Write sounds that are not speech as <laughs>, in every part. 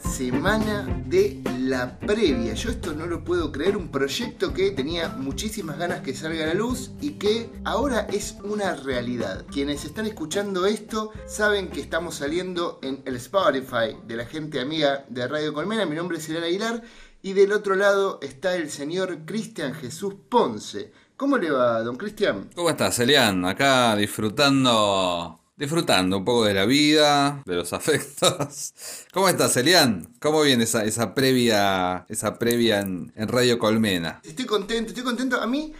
semana de la previa. Yo esto no lo puedo creer, un proyecto que tenía muchísimas ganas que salga a la luz y que ahora es una realidad. Quienes están escuchando esto saben que estamos saliendo en el Spotify de la gente amiga de Radio Colmena. Mi nombre es Elena Aguilar y del otro lado está el señor Cristian Jesús Ponce. ¿Cómo le va, don Cristian? ¿Cómo estás, Elian? Acá disfrutando disfrutando un poco de la vida, de los <laughs> afectos. ¿Cómo estás, Elian? ¿Cómo viene esa, esa previa, esa previa en, Radio Colmena? Estoy contento, estoy contento. A mí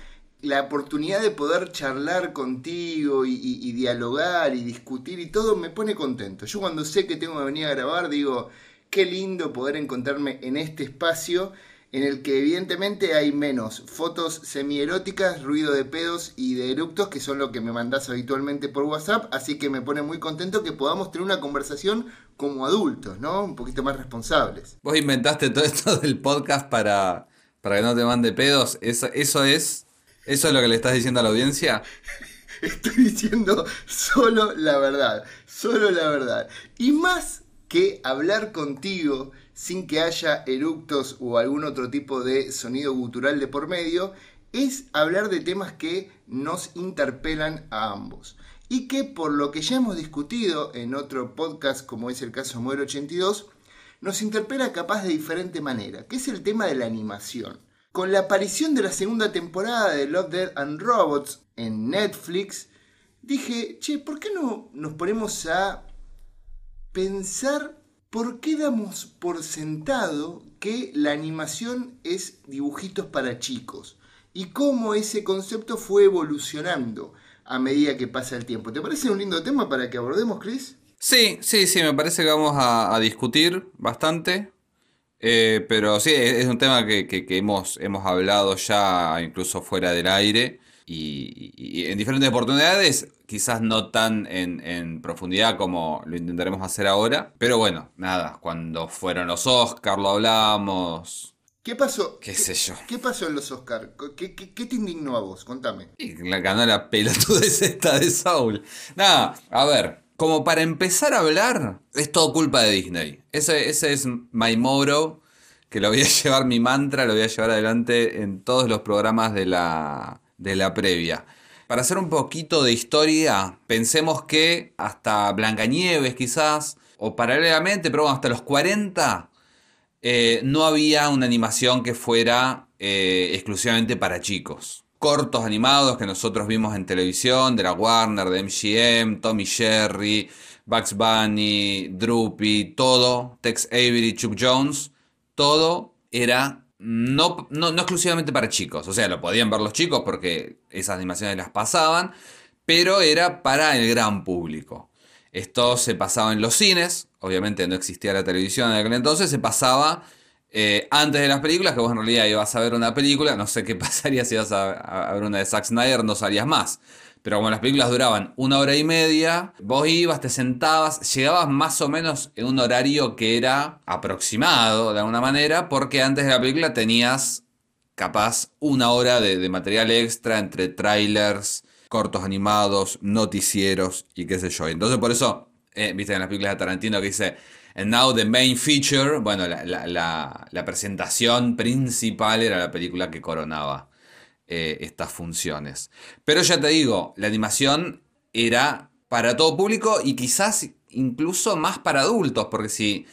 la oportunidad de poder charlar contigo y, y, dialogar y discutir y todo me pone contento. Yo cuando sé que tengo que venir a grabar digo, qué lindo poder encontrarme en este espacio en el que evidentemente hay menos fotos semieróticas, ruido de pedos y de eructos, que son lo que me mandás habitualmente por WhatsApp, así que me pone muy contento que podamos tener una conversación como adultos, ¿no? Un poquito más responsables. Vos inventaste todo esto del podcast para, para que no te mande pedos, ¿Eso, eso es... ¿Eso es lo que le estás diciendo a la audiencia? <laughs> Estoy diciendo solo la verdad, solo la verdad. Y más que hablar contigo sin que haya eructos o algún otro tipo de sonido gutural de por medio, es hablar de temas que nos interpelan a ambos. Y que por lo que ya hemos discutido en otro podcast, como es el caso Muero 82, nos interpela capaz de diferente manera, que es el tema de la animación. Con la aparición de la segunda temporada de Love, Dead and Robots en Netflix, dije, che, ¿por qué no nos ponemos a pensar ¿por qué damos por sentado que la animación es dibujitos para chicos? Y cómo ese concepto fue evolucionando a medida que pasa el tiempo. ¿Te parece un lindo tema para que abordemos, Chris? Sí, sí, sí, me parece que vamos a, discutir bastante. Eh, pero sí, es un tema que, hemos, hemos hablado ya incluso fuera del aire y, en diferentes oportunidades, quizás no tan en, profundidad como lo intentaremos hacer ahora, pero bueno, nada, cuando fueron los Oscars lo hablamos. ¿Qué pasó? ¿Qué, sé yo? ¿Qué pasó en los Oscars? ¿Qué, te indignó a vos? Contame. Y la ganó la pelotudez <laughs> esta de Saul. Nada, a ver, como para empezar a hablar, es todo culpa de Disney. Ese, ese es my moro, que lo voy a <laughs> llevar, mi mantra, lo voy a llevar adelante en todos los programas de la, de la previa. Para hacer un poquito de historia, pensemos que hasta Blancanieves quizás, o paralelamente, pero hasta los 40, eh, no había una animación que fuera eh, exclusivamente para chicos. Cortos animados que nosotros vimos en televisión, de la Warner, de MGM, Tommy Jerry, Bugs Bunny, Droopy, todo, Tex Avery, Chuck Jones, todo era no, no, exclusivamente para chicos, o sea, lo podían ver los chicos porque esas animaciones las pasaban, pero era para el gran público. Esto se pasaba en los cines, obviamente no existía la televisión en aquel entonces, se pasaba eh, antes de las películas, que vos en realidad ibas a ver una película, no sé qué <laughs> pasaría si ibas a, a ver una de Zack Snyder, no salías más. Pero como las películas duraban una hora y media, vos ibas, te sentabas, llegabas más o menos en un horario que era aproximado de alguna manera, porque antes de la película tenías capaz una hora de, material extra entre trailers, cortos animados, noticieros y qué sé yo. Entonces por eso, eh, viste en las películas de Tarantino que dice, and now the main feature, bueno, la presentación principal era la película que coronaba eh, estas funciones. Pero ya te digo, la animación era para todo público y quizás incluso más para adultos, porque si,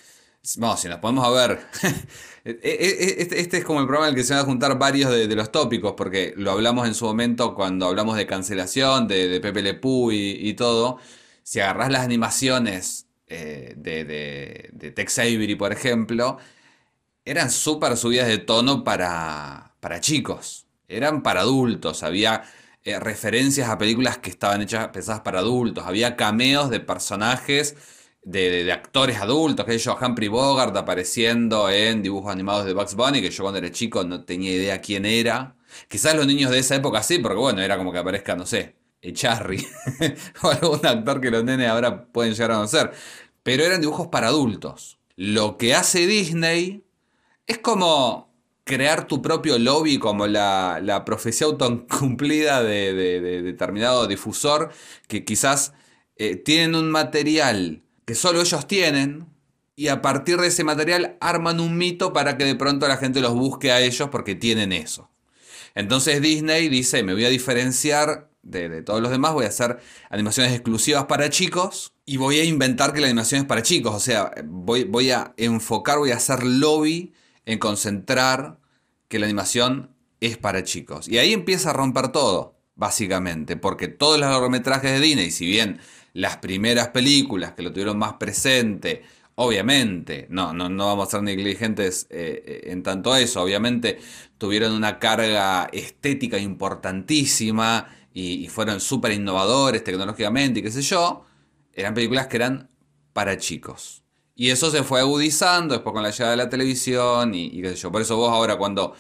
vamos, si nos podemos ver, <laughs> e, e, e, este, este, es como el programa en el que se van a juntar varios de, los tópicos, porque lo hablamos en su momento cuando hablamos de cancelación, de, Pepe Le y, y, todo. Si agarras las animaciones eh, de, de, Tex Avery, por ejemplo, eran súper subidas de tono para, para chicos eran para adultos, había eh, referencias a películas que estaban hechas pensadas para adultos, había cameos de personajes, de, actores adultos, que yo, Humphrey Bogart apareciendo en dibujos animados de Bugs Bunny, que yo cuando era chico no tenía idea quién era. Quizás los niños de esa época sí, porque bueno, era como que aparezca, no sé, Charry <laughs> o algún actor que los nenes ahora pueden llegar a conocer. Pero eran dibujos para adultos. Lo que hace Disney es como crear tu propio lobby como la, la profecía autocumplida de, determinado difusor que quizás eh, tienen un material que solo ellos tienen, y a partir de ese material arman un mito para que de pronto la gente los busque a ellos porque tienen eso. Entonces Disney dice, me voy a diferenciar de, todos los demás, voy a hacer animaciones exclusivas para chicos y voy a inventar que la animación es para chicos. O sea, voy, voy a enfocar, voy a hacer lobby en concentrar que la animación es para chicos. Y ahí empieza a romper todo, básicamente, porque todos los largometrajes de Disney, si bien las primeras películas que lo tuvieron más presente, obviamente, no, no, no vamos a ser negligentes eh, eh, en tanto eso, obviamente tuvieron una carga estética importantísima y, fueron súper innovadores tecnológicamente y qué sé yo, eran películas que eran para chicos. Y eso se fue agudizando después con la llegada de la televisión y, qué sé yo. Por eso vos ahora cuando,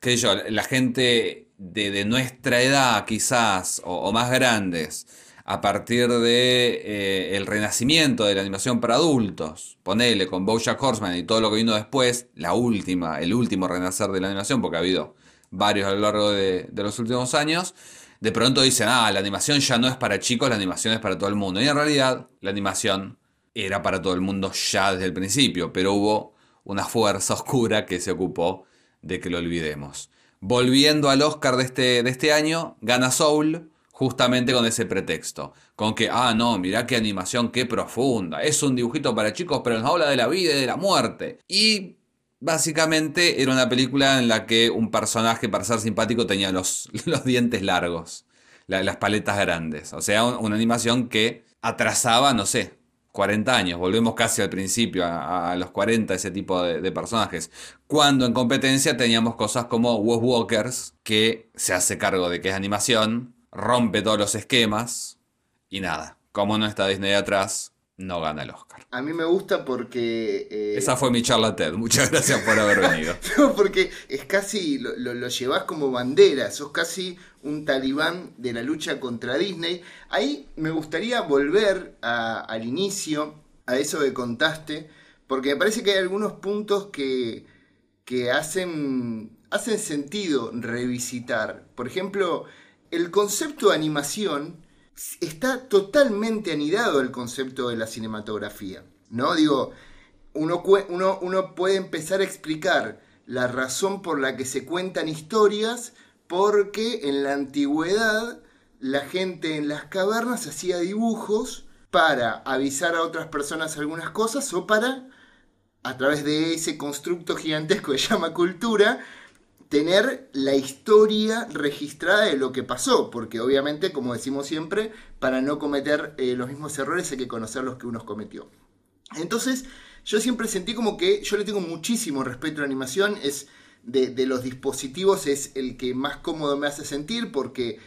qué sé yo, la gente de, nuestra edad quizás o, más grandes, a partir de eh, el renacimiento de la animación para adultos, ponele con Bojack Horseman y todo lo que vino después, la última, el último renacer de la animación, porque ha habido varios a lo largo de, de los últimos años, de pronto dicen, ah, la animación ya no es para chicos, la animación es para todo el mundo. Y en realidad la animación era para todo el mundo ya desde el principio, pero hubo una fuerza <laughs> oscura que se ocupó de que lo olvidemos. Volviendo al Oscar de este, de este año, gana Soul justamente con ese pretexto. Con que, ah, no, mirá qué animación, qué profunda. Es un dibujito para chicos, pero nos habla de la vida y de la muerte. Y Básicamente era una película en la que un personaje, para ser simpático, tenía los, <laughs> los dientes largos, las paletas grandes. O sea, una animación que atrasaba, no sé, 40 años. Volvemos casi al principio, a, los 40, ese tipo de, personajes. Cuando en competencia teníamos cosas como Wolf Walkers, que se hace cargo de que es animación, rompe todos los esquemas y nada. Como no está Disney atrás, no gana el Oscar. A mí me gusta porque... Eh, Esa fue mi charla TED. Muchas gracias por haber venido. <laughs> no, porque es casi, lo, lo, llevas como bandera, sos casi un talibán de la lucha contra Disney. Ahí me gustaría volver al inicio, a eso que contaste, porque me parece que hay algunos puntos que, que hacen, hacen sentido revisitar. Por ejemplo, el concepto de animación está totalmente anidado el concepto de la cinematografía. ¿No? Digo, uno, uno, puede empezar a explicar la razón por la que se cuentan historias porque en la antigüedad la gente en las cavernas hacía dibujos para avisar a otras personas algunas cosas o para, a través de ese constructo gigantesco que se llama cultura, tener la historia registrada de lo que pasó, porque obviamente, como decimos siempre, para no cometer eh, los mismos errores hay que conocer los que uno cometió. Entonces, yo siempre sentí como que yo le tengo muchísimo respeto a la animación, es de, los dispositivos es el que más cómodo me hace sentir, porque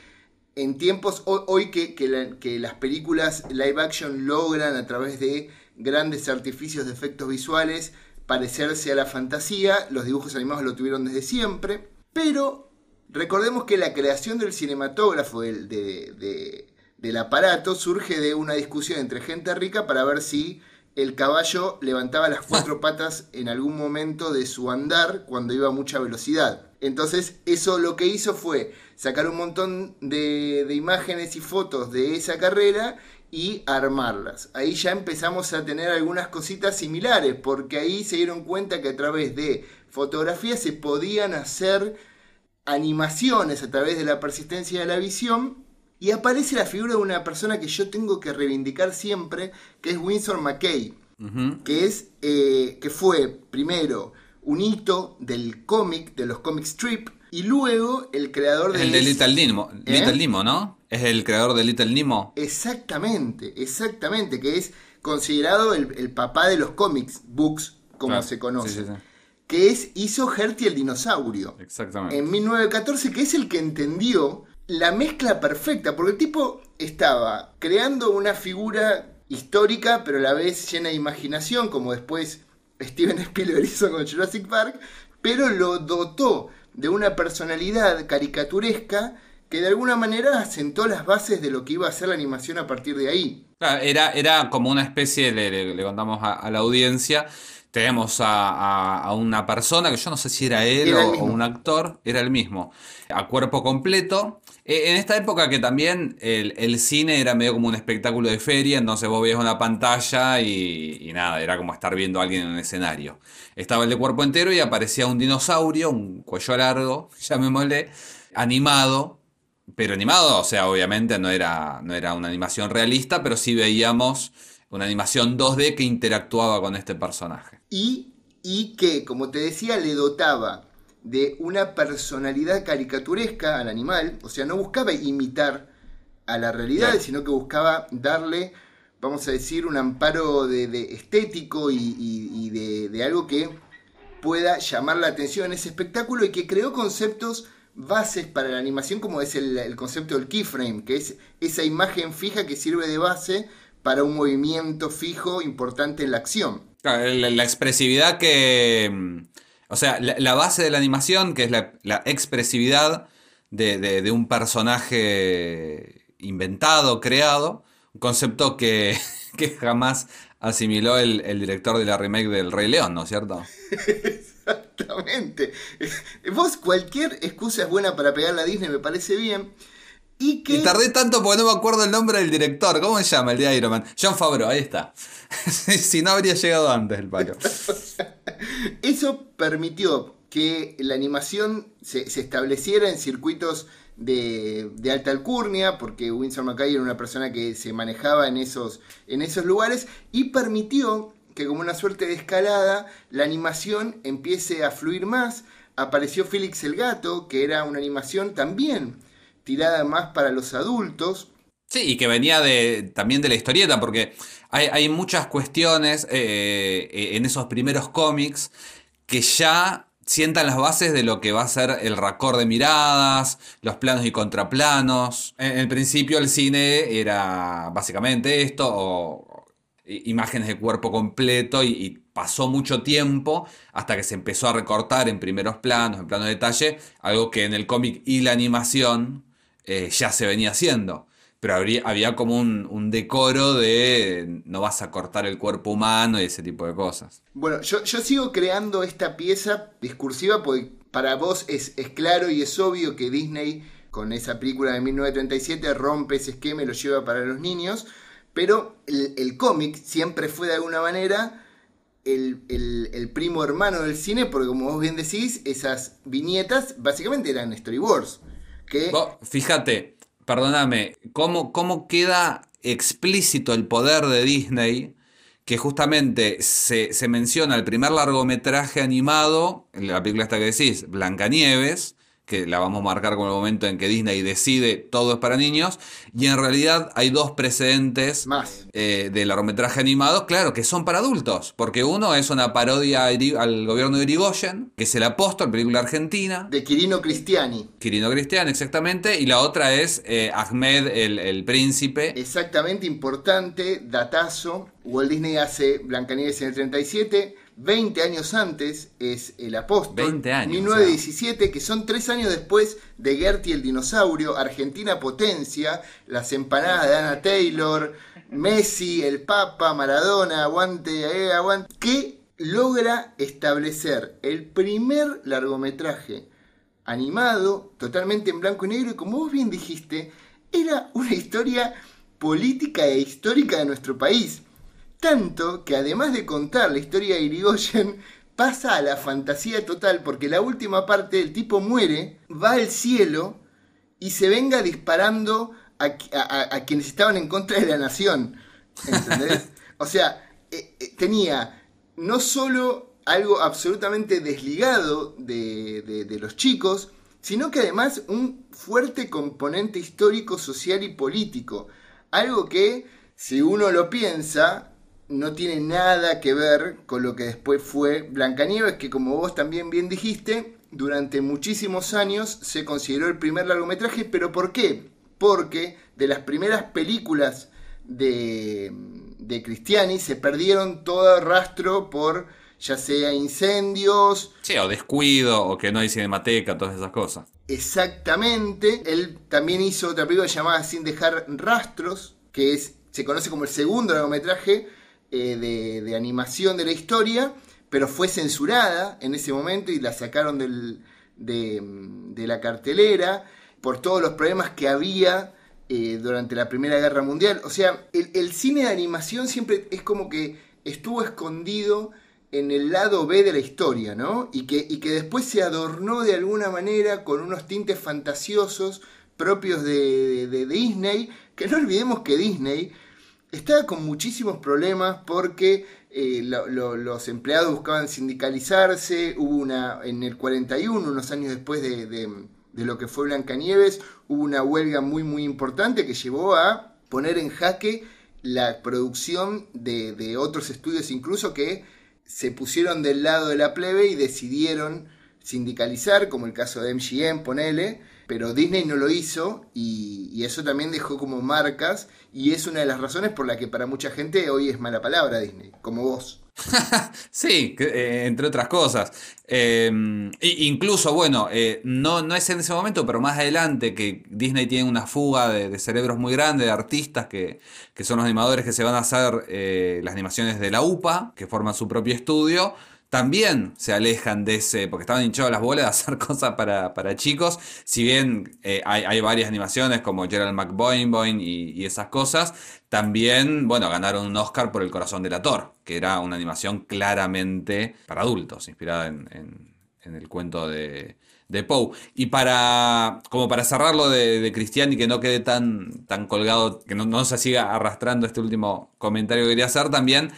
en tiempos, hoy, que, que las películas live action logran a través de grandes artificios de efectos visuales, parecerse a la fantasía, los dibujos animados lo tuvieron desde siempre, pero recordemos que la creación del cinematógrafo, del, del aparato, surge de una discusión entre gente rica para ver si el caballo levantaba las cuatro <laughs> patas en algún momento de su andar cuando iba a mucha velocidad. Entonces eso lo que hizo fue sacar un montón de, de imágenes y fotos de esa carrera y armarlas. Ahí ya empezamos a tener algunas cositas similares, porque ahí se dieron cuenta que a través de fotografía se podían hacer animaciones a través de la persistencia de la visión. Y aparece la figura de una persona que yo tengo que reivindicar siempre, que es Winsor McKay, que, es, eh, que fue primero un hito del cómic, de los comic strip, y luego el creador de... El de Little Nemo, ¿Eh? Little Nemo, ¿no? Es el creador de Little Nemo. Exactamente, exactamente, que es considerado el, papá de los cómics, books, como se conoce. Que es, hizo Hertie el dinosaurio. Exactamente. En 1914, que es el que entendió la mezcla perfecta, porque el tipo estaba creando una figura histórica, pero a la vez llena de imaginación, como después Steven <laughs> Spielberg hizo con Jurassic Park, pero lo dotó de una personalidad caricaturesca que de alguna manera asentó las bases de lo que iba a ser la animación a partir de ahí. Era, era como una especie, le, le, contamos a, la audiencia, tenemos a, una persona que yo no sé si era él o, un actor, era el mismo, a cuerpo completo. Eh, en esta época que también el, cine era medio como un espectáculo de feria, entonces vos veías una pantalla y, nada, era como estar viendo a alguien en un escenario. Estaba el de cuerpo entero y aparecía un dinosaurio, un cuello largo, <laughs> llamémosle, animado, pero animado, o sea, obviamente no era, no era una animación realista, pero sí veíamos una animación 2D que interactuaba con este personaje. Y, y que, como te decía, le dotaba de una personalidad caricaturesca al animal, o sea, no buscaba imitar a la realidad, sino que buscaba darle, vamos a decir, un amparo de, estético y, de, de, algo que pueda llamar la atención en ese espectáculo y que creó conceptos bases para la animación como es el, el concepto del keyframe, que es esa imagen fija que sirve de base para un movimiento fijo importante en la acción. la, expresividad que... O sea, la, base de la animación, que es la, expresividad de, un personaje inventado, creado, un concepto <laughs> que, jamás asimiló el, el, director de la remake del Rey León, ¿no es cierto? <laughs> Exactamente. <laughs> Vos cualquier excusa es buena para pegar a Disney, me parece bien. Y, que... tardé tanto porque no me acuerdo el nombre del director. ¿Cómo se llama el de Iron Man? John Favreau, ahí está. <laughs> si no habría llegado antes el palo. <laughs> Eso permitió que la animación se, estableciera en circuitos de, alta alcurnia, porque Winsor McKay era una persona que se manejaba en esos, en esos lugares, y permitió que como una suerte de escalada, la animación empiece a fluir más. Apareció Félix el Gato, que era una animación también tirada más para los adultos. Sí, y que venía de, también de la historieta, porque hay, muchas cuestiones eh, eh, en esos primeros cómics que ya sientan las bases de lo que va a ser el raccord de miradas, los planos y contraplanos. En el principio el cine era básicamente esto, o, imágenes de cuerpo completo, y, pasó mucho tiempo hasta que se empezó a recortar en primeros planos, en planos de detalle, algo que en el cómic y la animación eh, ya se venía haciendo. Pero había como un, decoro de no vas a cortar el cuerpo humano y ese tipo de cosas. Bueno, yo, sigo creando esta pieza discursiva porque para vos es, claro y es obvio que Disney con esa película de 1937 rompe ese esquema y lo lleva para los niños. Pero el, cómic siempre fue de alguna manera el, el, primo hermano del cine, porque como vos bien decís, esas viñetas básicamente eran storyboards fíjate, perdóname, ¿cómo, ¿cómo queda explícito el poder de Disney? que justamente se, se, menciona el primer largometraje animado, la película esta que decís, Blancanieves, que la vamos a marcar como el momento en que Disney decide todo es para niños, y en realidad hay dos precedentes Más. Eh, de largometraje animado, claro, que son para adultos, porque uno es una parodia al gobierno de Irigoyen, que es El Apóstol, película argentina. De Quirino Cristiani. Quirino Cristiani, exactamente, y la otra es eh, Ahmed el, el Príncipe. Exactamente, importante, datazo. Walt Disney hace Blancanieves en el 37, 20 años antes es El Apóstol. 20 años. 1917, que son tres años después de Gertie el Dinosaurio, Argentina Potencia, las empanadas de Anna Taylor, Messi, el Papa, Maradona, aguante, eh, aguante. Que logra establecer el primer largometraje animado, totalmente en blanco y negro, y como vos bien dijiste, era una historia política e histórica de nuestro país tanto que además de contar la historia de Irigoyen, <laughs> pasa a la fantasía total porque la última parte el tipo muere, va al cielo y se venga disparando a, quienes estaban en contra de la nación. ¿Entendés? <laughs> o sea, eh, eh, tenía no solo algo absolutamente desligado de, de los chicos, sino que además un fuerte componente histórico, social y político. Algo que, si uno lo piensa, no tiene nada que ver con lo que después fue Blancanieves, que como vos también bien dijiste, durante muchísimos años se consideró el primer largometraje, pero ¿por qué? Porque de las primeras películas de, de Cristiani se perdieron todo rastro por ya sea incendios. Sí, o descuido, o que no hay cinemateca, todas esas cosas. Exactamente. Él también hizo otra película llamada Sin dejar rastros, que es, se conoce como el segundo largometraje, eh, de, animación de la historia, pero fue censurada en ese momento y la sacaron del, de, de, la cartelera por todos los problemas que había eh, durante la Primera Guerra Mundial. O sea, el, el cine de animación siempre es como que estuvo escondido en el lado B de la historia, ¿no? Y que, y que después se adornó de alguna manera con unos tintes fantasiosos propios de, de, Disney, que no olvidemos que Disney estaba con muchísimos problemas porque eh, los empleados buscaban sindicalizarse, hubo una, en el 41, unos años después de, de, lo que fue Blancanieves, hubo una huelga muy muy importante que llevó a poner en jaque la producción de, de otros estudios incluso que se pusieron del lado de la plebe y decidieron sindicalizar, como el caso de MGM, ponele, pero Disney no lo hizo y, eso también dejó como marcas y es una de las razones por la que para mucha gente hoy es mala palabra Disney, como vos. <laughs> sí, eh, entre otras cosas. Eh, incluso, bueno, eh, no, no es en ese momento, pero más adelante que Disney tiene una fuga de, de cerebros muy grande, de artistas que, que, son los animadores que se van a hacer eh, las animaciones de la UPA, que forman su propio estudio también se alejan de ese, porque estaban hinchados las bolas de hacer <laughs> cosas para, para chicos, si bien eh, hay, hay, varias animaciones como Gerald McBoing y, y, esas cosas, también, bueno, ganaron un Oscar por El Corazón del Ator, que era una animación claramente para adultos, inspirada en, en, en el cuento de, de Poe. Y para, como para cerrarlo de, de Cristian y que no quede tan, tan colgado, que no, no, se siga arrastrando este último comentario que quería hacer también,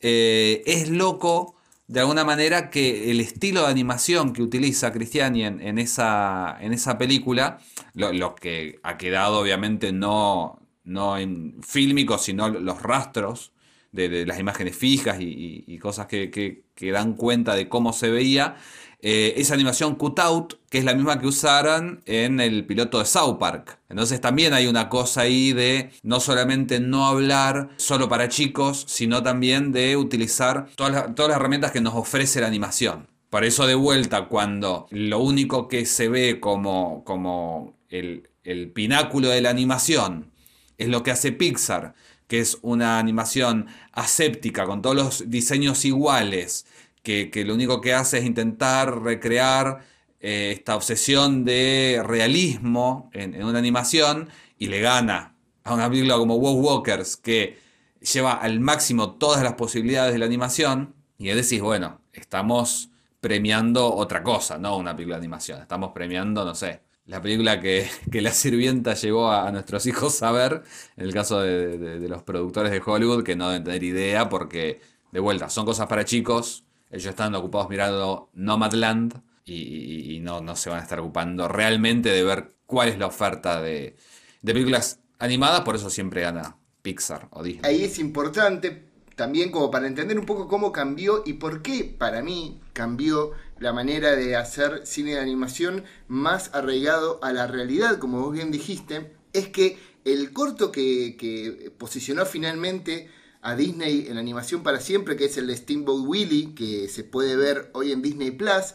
eh, es loco de alguna manera que el estilo de animación que utiliza Cristiani en, esa, en esa película, lo, lo, que ha quedado obviamente no, no en fílmico, sino los rastros de, las imágenes fijas y, cosas que, que, que, dan cuenta de cómo se veía, eh, esa animación cutout, que es la misma que usaron en el piloto de South Park. Entonces también hay una cosa ahí de no solamente no hablar solo para chicos, sino también de utilizar todas las, todas las herramientas que nos ofrece la animación. Por eso de vuelta, cuando lo único que se ve como, como el, el pináculo de la animación es lo que hace Pixar, que es una animación aséptica, con todos los diseños iguales, que, lo único que hace es intentar recrear eh, esta obsesión de realismo en, en, una animación y le gana a una película como Wow Walkers que lleva al máximo todas las posibilidades de la animación y decís, bueno, estamos premiando otra cosa, no una película de animación, estamos premiando, no sé, la película que, que la sirvienta llevó a, nuestros hijos a ver, en el caso de, de, los productores de Hollywood, que no deben tener idea porque, de vuelta, son cosas para chicos, ellos están ocupados mirando Nomadland y, y, y, no, no se van a estar ocupando realmente de ver cuál es la oferta de, de películas animadas, por eso siempre gana Pixar o Disney. Ahí es importante también como para entender un poco cómo cambió y por qué para mí cambió la manera de hacer cine de animación más arraigado a la realidad, como vos bien dijiste, es que el corto que, que posicionó finalmente a Disney en animación para siempre, que es el de Steamboat Willie, que se puede ver hoy en Disney Plus,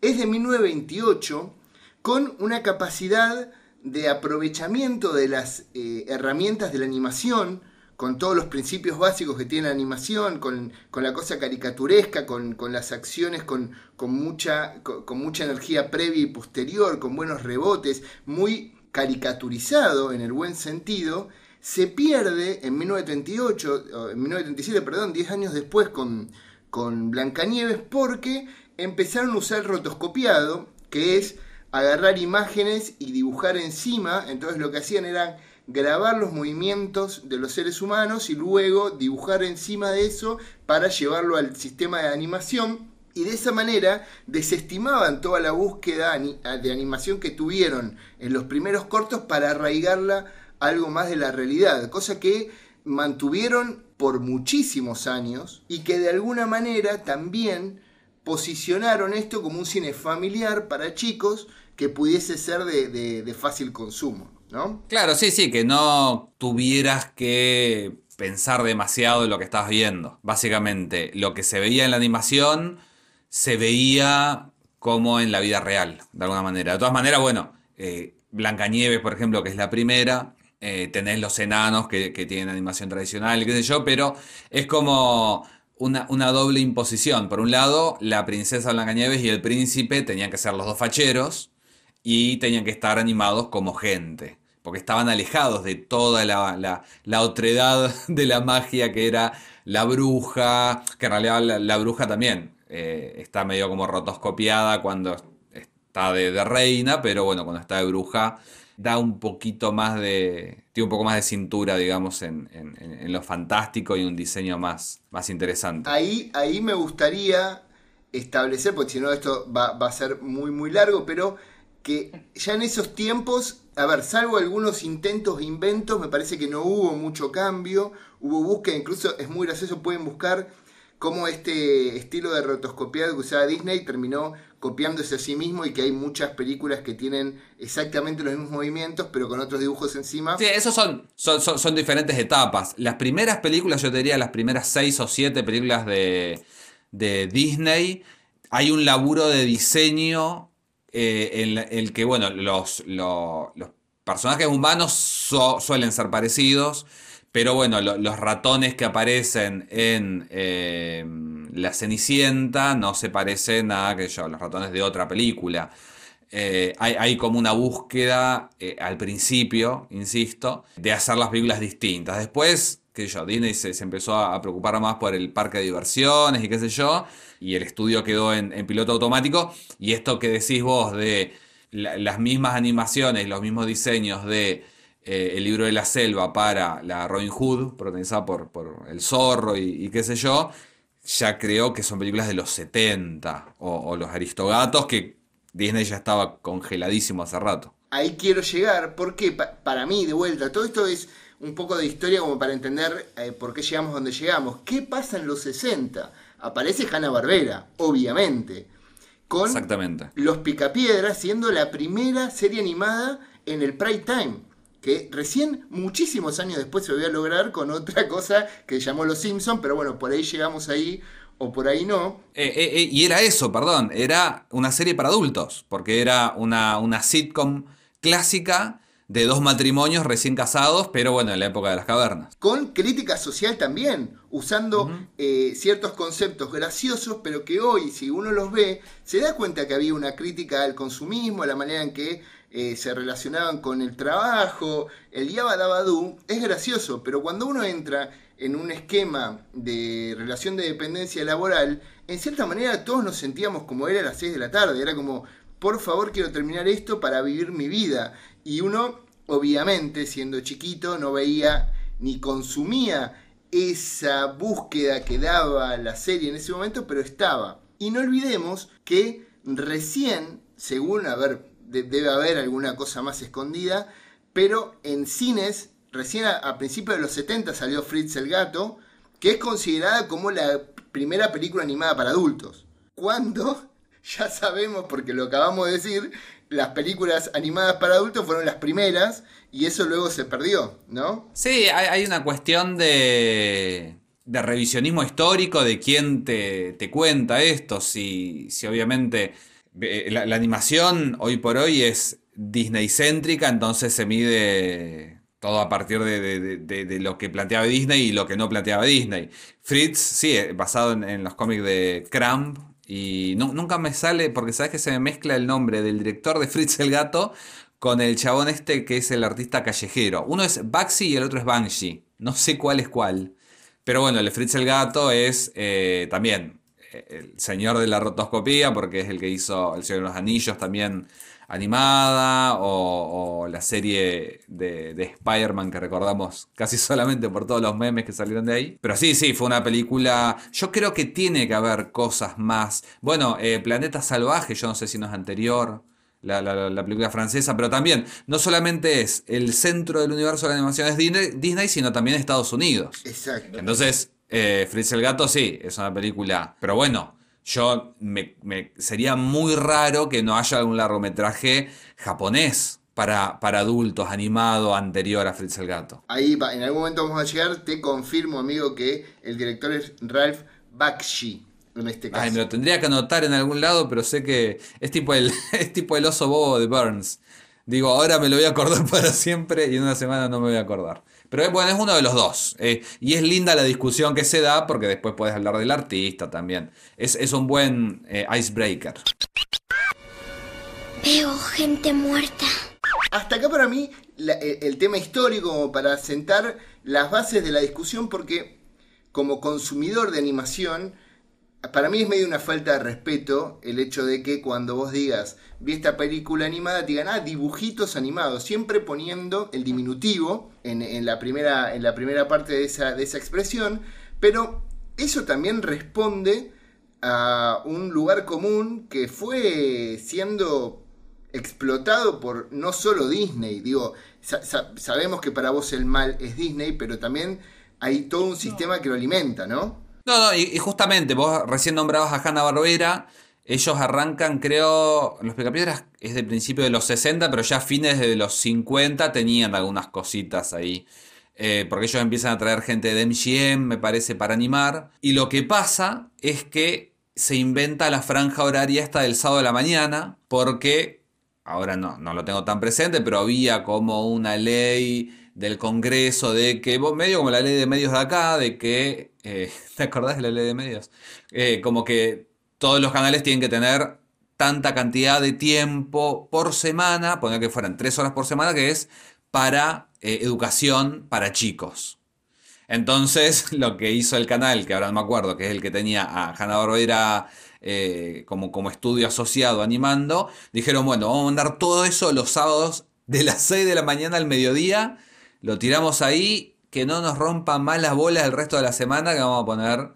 es de 1928, con una capacidad de aprovechamiento de las eh, herramientas de la animación, con todos los principios básicos que tiene la animación, con, la cosa caricaturesca, con, las acciones con, mucha, energía previa y posterior, con buenos rebotes, muy caricaturizado en el buen sentido, se pierde en 1938, en 1937, perdón, 10 años después con, con Blancanieves, porque empezaron a usar rotoscopiado, que es agarrar imágenes y dibujar encima, entonces lo que hacían era grabar los movimientos de los seres humanos y luego dibujar encima de eso para llevarlo al sistema de animación. Y de esa manera desestimaban toda la búsqueda de animación que tuvieron en los primeros cortos para arraigarla algo más de la realidad, cosa que mantuvieron por muchísimos años y que de alguna manera también posicionaron esto como un cine familiar para chicos que pudiese ser de, de, de fácil consumo, Claro, sí, sí, que no tuvieras que pensar demasiado en lo que estabas viendo. Básicamente, lo que se veía en la animación se veía como en la vida real, de alguna manera. De todas maneras, bueno, eh, Blancanieves, por ejemplo, que es la primera, eh, tenés los enanos que, tienen animación tradicional qué sé yo, pero es como una, una doble imposición. Por un lado, la princesa Blancanieves y el príncipe tenían que ser los dos facheros y tenían que estar animados como gente. Porque estaban alejados de toda la, la, la otredad de la magia que era la bruja, que en realidad la, bruja también eh, está medio como rotoscopiada cuando está de, de, reina, pero bueno, cuando está de bruja da un poquito más de. tiene un poco más de cintura, digamos, en, en, en lo fantástico y un diseño más, más interesante. Ahí, ahí me gustaría establecer, porque si no esto va, va a ser muy, muy largo, pero que ya en esos tiempos, a ver, salvo algunos intentos e inventos, me parece que no hubo mucho cambio, hubo búsqueda, incluso es muy gracioso, pueden buscar cómo este estilo de rotoscopiado que usaba Disney terminó copiándose a sí mismo y que hay muchas películas que tienen exactamente los mismos movimientos pero con otros dibujos encima. Sí, esos son, son, diferentes etapas. Las primeras películas, yo diría las primeras seis o siete películas de, de Disney, hay un laburo de diseño eh, en el que, bueno, los, personajes humanos suelen ser parecidos, pero bueno, lo, los ratones que aparecen en eh, La Cenicienta no se parecen a que los ratones de otra película. Eh, hay, hay, como una búsqueda eh, al principio, insisto, de hacer las películas distintas. Después, qué yo, Disney se, se, empezó a preocupar más por el parque de diversiones y qué sé yo, y el estudio quedó en, en piloto automático. Y esto que decís vos de la, las mismas animaciones, los mismos diseños de eh, El libro de la selva para la Robin Hood, protagonizada por, por El Zorro y, qué sé yo, ya creo que son películas de los 70 o, o los Aristogatos que Disney ya estaba congeladísimo hace rato. Ahí quiero llegar porque pa para mí, de vuelta, todo esto es un poco de historia como para entender eh, por qué llegamos donde llegamos. ¿Qué pasa en los 60? Aparece Hanna Barbera, obviamente. Con Exactamente. Los Picapiedras siendo la primera serie animada en el prime time que recién muchísimos años después se volvió a lograr con otra <laughs> cosa que llamó Los Simpsons, pero bueno, por ahí llegamos ahí o por ahí no. Eh, eh, eh, y era eso, perdón, era una serie para adultos, porque era una, una sitcom clásica de dos matrimonios recién casados, pero bueno, en la época de las cavernas. Con crítica social también, usando uh -huh. eh, ciertos conceptos graciosos, pero que hoy, si uno los ve, se da cuenta que había una crítica al consumismo, a la manera en que eh, se relacionaban con el trabajo, el Yaba Dabadú, es gracioso, pero cuando uno entra en un esquema de relación de dependencia laboral, en cierta manera todos nos sentíamos como era a las 6 de la tarde, era como, por favor quiero terminar esto para vivir mi vida. Y uno, obviamente, siendo chiquito, no veía ni consumía esa búsqueda que daba la serie en ese momento, pero estaba. Y no olvidemos que recién, según, a ver, debe haber alguna cosa más escondida, pero en cines, recién a, a principios de los 70 salió Fritz el Gato, que es considerada como la primera película animada para adultos. Cuando, <laughs> ya sabemos, porque lo acabamos de decir, las películas animadas para adultos fueron las primeras y eso luego se perdió, ¿no? Sí, hay, una cuestión de, de, revisionismo histórico de quién te, te cuenta esto, si, si obviamente la, la, animación hoy por hoy es Disney céntrica, entonces se mide todo a partir de, de, lo que planteaba Disney y lo que no planteaba Disney. Fritz, sí, basado en, en los cómics de Cramp, y nunca me sale, porque sabes que se me mezcla el nombre del director de Fritz el Gato con el chabón este que es el artista callejero. Uno es Baxi y el otro es Banshee. No sé cuál es cuál. Pero bueno, el de Fritz el Gato es eh, también el señor de la rotoscopía, porque es el que hizo El Señor de los Anillos también animada, o, o la serie de, de Spider-Man que recordamos casi <laughs> solamente por todos los memes que salieron de ahí. Pero sí, sí, fue una película. Yo creo que tiene que haber cosas más. Bueno, eh, Planeta Salvaje, yo no sé si no es anterior. La, la, la, película francesa, pero también no solamente es el centro del universo de la animación es Disney, Disney sino también Estados Unidos. Exacto. Entonces, eh, Fritz el Gato sí, es una película, pero bueno, yo me, me, sería muy raro que no haya algún largometraje japonés para, para adultos animado anterior a Fritz el Gato. Ahí en algún momento vamos a llegar, te confirmo amigo que el director es Ralph Bakshi. En este caso. Ay, me lo tendría que anotar en algún lado, pero sé que es tipo el, <laughs> es tipo el oso bobo de Burns. digo, ahora me lo voy a acordar <laughs> para siempre y en una semana no me voy a acordar. Pero bueno, es uno de los dos. Eh, y es linda la discusión que se da porque después puedes hablar del artista también. Es, es un buen eh, icebreaker. Veo gente muerta. Hasta acá para mí el, tema histórico como para sentar las bases de la discusión porque como consumidor de animación para mí es medio una falta de respeto el hecho de que cuando vos digas vi esta película animada te digan ah dibujitos animados siempre poniendo el diminutivo en, la, primera, en la primera parte de esa, de esa expresión pero eso también responde a un lugar común que fue siendo explotado por no solo Disney, digo, sabemos que para vos el mal es Disney, pero también hay todo un sistema que lo alimenta, ¿no? No, no, y, justamente, vos recién nombrabas a Hanna Barbera, ellos arrancan, creo, Los Picapiedras es del principio de los 60, pero ya a fines de los 50 tenían algunas cositas ahí. Eh, porque ellos empiezan a traer gente de MGM, me parece, para animar. Y lo que pasa es que se inventa la franja horaria esta del sábado de la mañana, porque ahora no, no lo tengo tan presente, pero había como una ley del Congreso de que, medio como la ley de medios de acá, de que, eh, <laughs> ¿te acordás de la ley de medios? Eh, como que todos los canales tienen que tener tanta cantidad de tiempo por semana, poner que fueran tres horas por semana, que es para eh, educación para chicos. Entonces, <laughs> lo que hizo el canal, que ahora no me acuerdo, que es el que tenía a Hanna Barbera como, como estudio asociado animando, dijeron, bueno, vamos a mandar todo eso los sábados de las 6 de la mañana al mediodía, lo tiramos ahí, que no nos rompan más las bolas el resto de la semana, que vamos a poner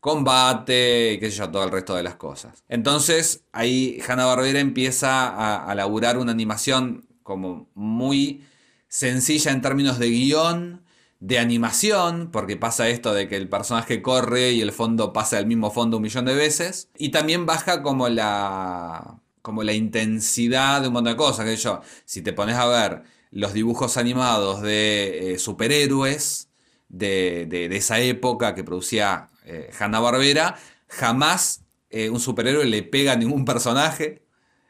combate y qué sé yo, todo el resto de las cosas. Entonces ahí Hanna Barbera empieza a, a laburar una animación como muy sencilla en términos de guion, de animación, porque pasa esto de que el personaje corre y el fondo pasa el mismo fondo un millón de veces. Y también baja como la, como la intensidad de un montón de cosas. Que yo, si te pones a ver los dibujos animados de eh, superhéroes de, de, esa época que producía eh, Hanna Barbera, jamás eh, un superhéroe le pega a ningún personaje.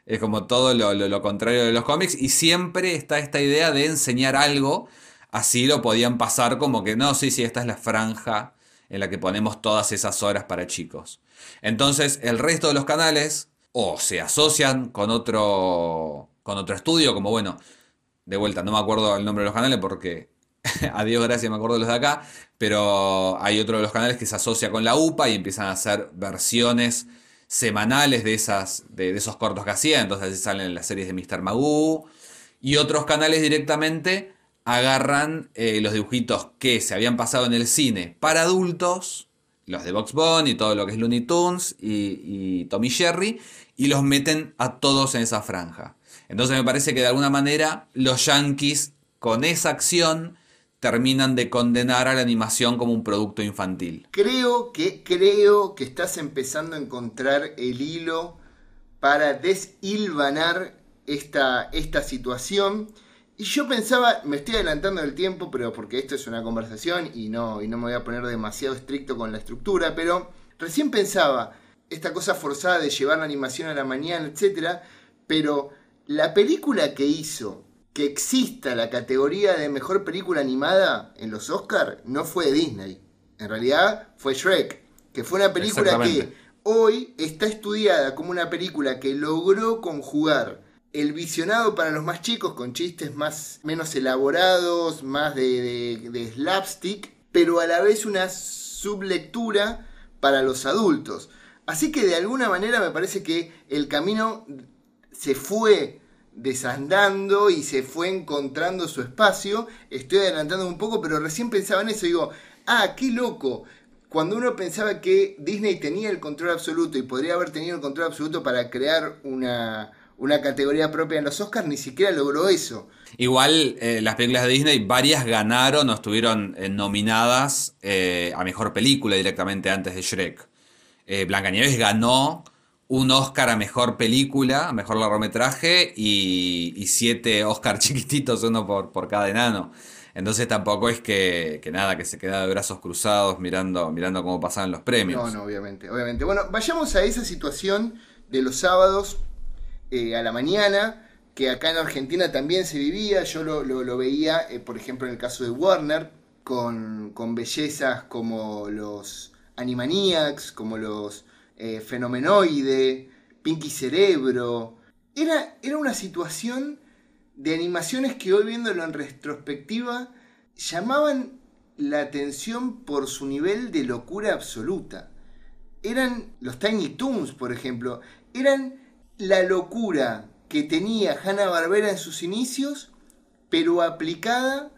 Es como todo lo, lo contrario de los cómics. Y siempre está esta idea de enseñar algo Así lo podían pasar como que no, sí, sí, esta es la franja en la que ponemos todas esas horas para chicos. Entonces el resto de los canales o se asocian con otro, con otro estudio, como bueno, de vuelta, no me acuerdo el nombre de los canales porque <laughs> a Dios gracias me acuerdo de los de acá, pero hay otro de los canales que se asocia con la UPA y empiezan a hacer versiones semanales de, esas, de, esos cortos que hacían, entonces salen las series de Mr. Magoo y otros canales directamente agarran eh, los dibujitos que se habían pasado en el cine para adultos, los de Box Bunny y todo lo que es Looney Tunes y, Tommy Jerry, y los meten a todos en esa franja. Entonces me parece que de alguna manera los yankees con esa acción terminan de condenar a la animación como un producto infantil. Creo que, creo que estás empezando a encontrar el hilo para deshilvanar esta, esta situación y yo pensaba, me estoy adelantando el tiempo, pero porque esto es una conversación y no, y no me voy a poner demasiado estricto con la estructura, pero recién pensaba, esta cosa forzada de llevar la animación a la mañana, etc. Pero la película que hizo que exista la categoría de mejor película animada en los Oscars no fue de Disney. En realidad fue Shrek, que fue una película que hoy está estudiada como una película que logró conjugar el visionado para los más chicos con chistes más menos elaborados, más de, de, slapstick, pero a la vez una sublectura para los adultos. Así que de alguna manera me parece que el camino se fue desandando y se fue encontrando su espacio. Estoy adelantando un poco, pero recién pensaba en eso. Digo, ah, qué loco. Cuando uno pensaba que Disney tenía el control absoluto y podría haber tenido el control absoluto para crear una, una categoría propia en los Oscars, ni siquiera logró eso. Igual eh, las películas de Disney, varias ganaron o estuvieron eh, nominadas eh, a Mejor Película directamente antes de Shrek. Blancanieves ganó un Oscar a Mejor Película, Mejor Largometraje y, siete Oscar <laughs> chiquititos, uno por, por cada enano. Entonces tampoco es que, que, nada, que se queda de brazos cruzados mirando, mirando cómo pasaban los premios. No, no, obviamente, obviamente. Bueno, vayamos a esa situación de los sábados eh, a la mañana que acá en Argentina también se vivía, yo lo, lo- lo veía, eh, por ejemplo, en el caso de Warner, con, con bellezas como los Animaniacs, como los eh, Fenomenoide, Pinky Cerebro. Era, era una situación de animaciones que hoy viéndolo en retrospectiva llamaban la atención por su nivel de locura absoluta. Eran los Tiny Toons, por ejemplo, eran la locura que tenía Hanna Barbera en sus inicios, pero aplicada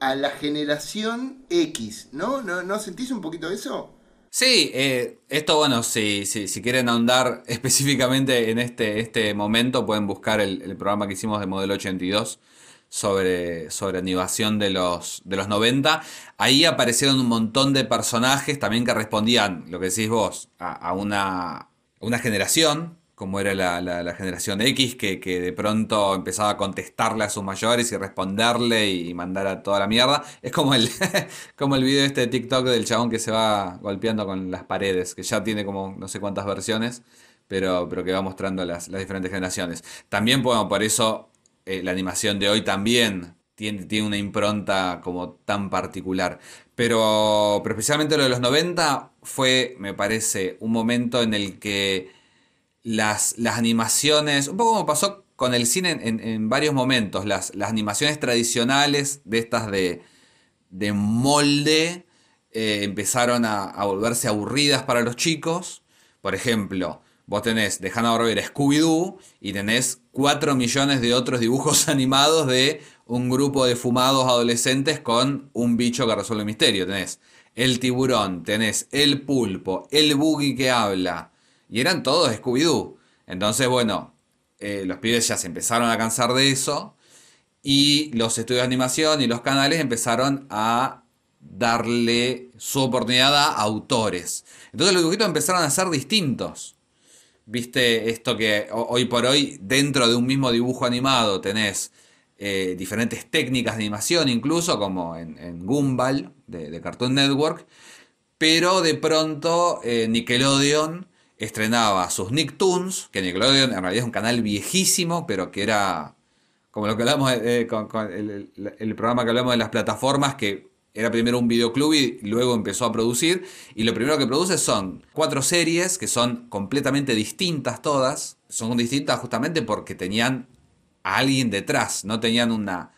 a la generación X, ¿no? ¿No, ¿no sentís un poquito eso? Sí, eh, esto bueno, si, si, si quieren ahondar <laughs> específicamente en este, este momento, pueden buscar el, programa que hicimos de Modelo 82 sobre, sobre animación de los, de los 90. Ahí aparecieron un montón de personajes también que respondían, lo que decís vos, a, a una, una generación, como era la, la- generación X, que, que de pronto empezaba a contestarle a sus mayores y responderle y mandar a toda la mierda. Es como el, <laughs> como el video este de TikTok del chabón que se va golpeando con las paredes, que ya tiene como no sé cuántas versiones, pero, pero que va mostrando las, las diferentes generaciones. También, bueno, por eso eh, la animación de hoy también tiene, tiene una impronta como tan particular. Pero, pero especialmente lo de los 90 fue, me parece, un momento en el que las, las animaciones, un poco como pasó con el cine en, en- varios momentos, las, las animaciones tradicionales de estas de, de molde eh, empezaron a, a volverse aburridas para los chicos. Por ejemplo, vos tenés de Hanna-Barbera Scooby-Doo y tenés 4 millones de otros dibujos <laughs> animados de un grupo de fumados adolescentes con un bicho que resuelve el misterio. Tenés el tiburón, tenés el pulpo, el buggy que habla. Y eran todos Scooby-Doo. Entonces, bueno, eh, los pibes ya se empezaron a cansar de eso. Y los estudios de animación y los canales empezaron a darle su oportunidad a autores. Entonces los dibujitos empezaron a ser distintos. Viste esto que ho- hoy por hoy dentro de un mismo dibujo animado tenés eh, diferentes técnicas de animación, incluso como en, Gumball de, de Cartoon Network. Pero de pronto eh, Nickelodeon estrenaba sus Nicktoons, que Nickelodeon en realidad es un canal viejísimo, pero que era como lo que hablamos eh, con, con el programa que hablamos de las plataformas, que era primero un videoclub y luego empezó a producir. Y lo primero que produce son cuatro series que son completamente distintas todas. Son distintas justamente porque tenían a alguien detrás, no tenían una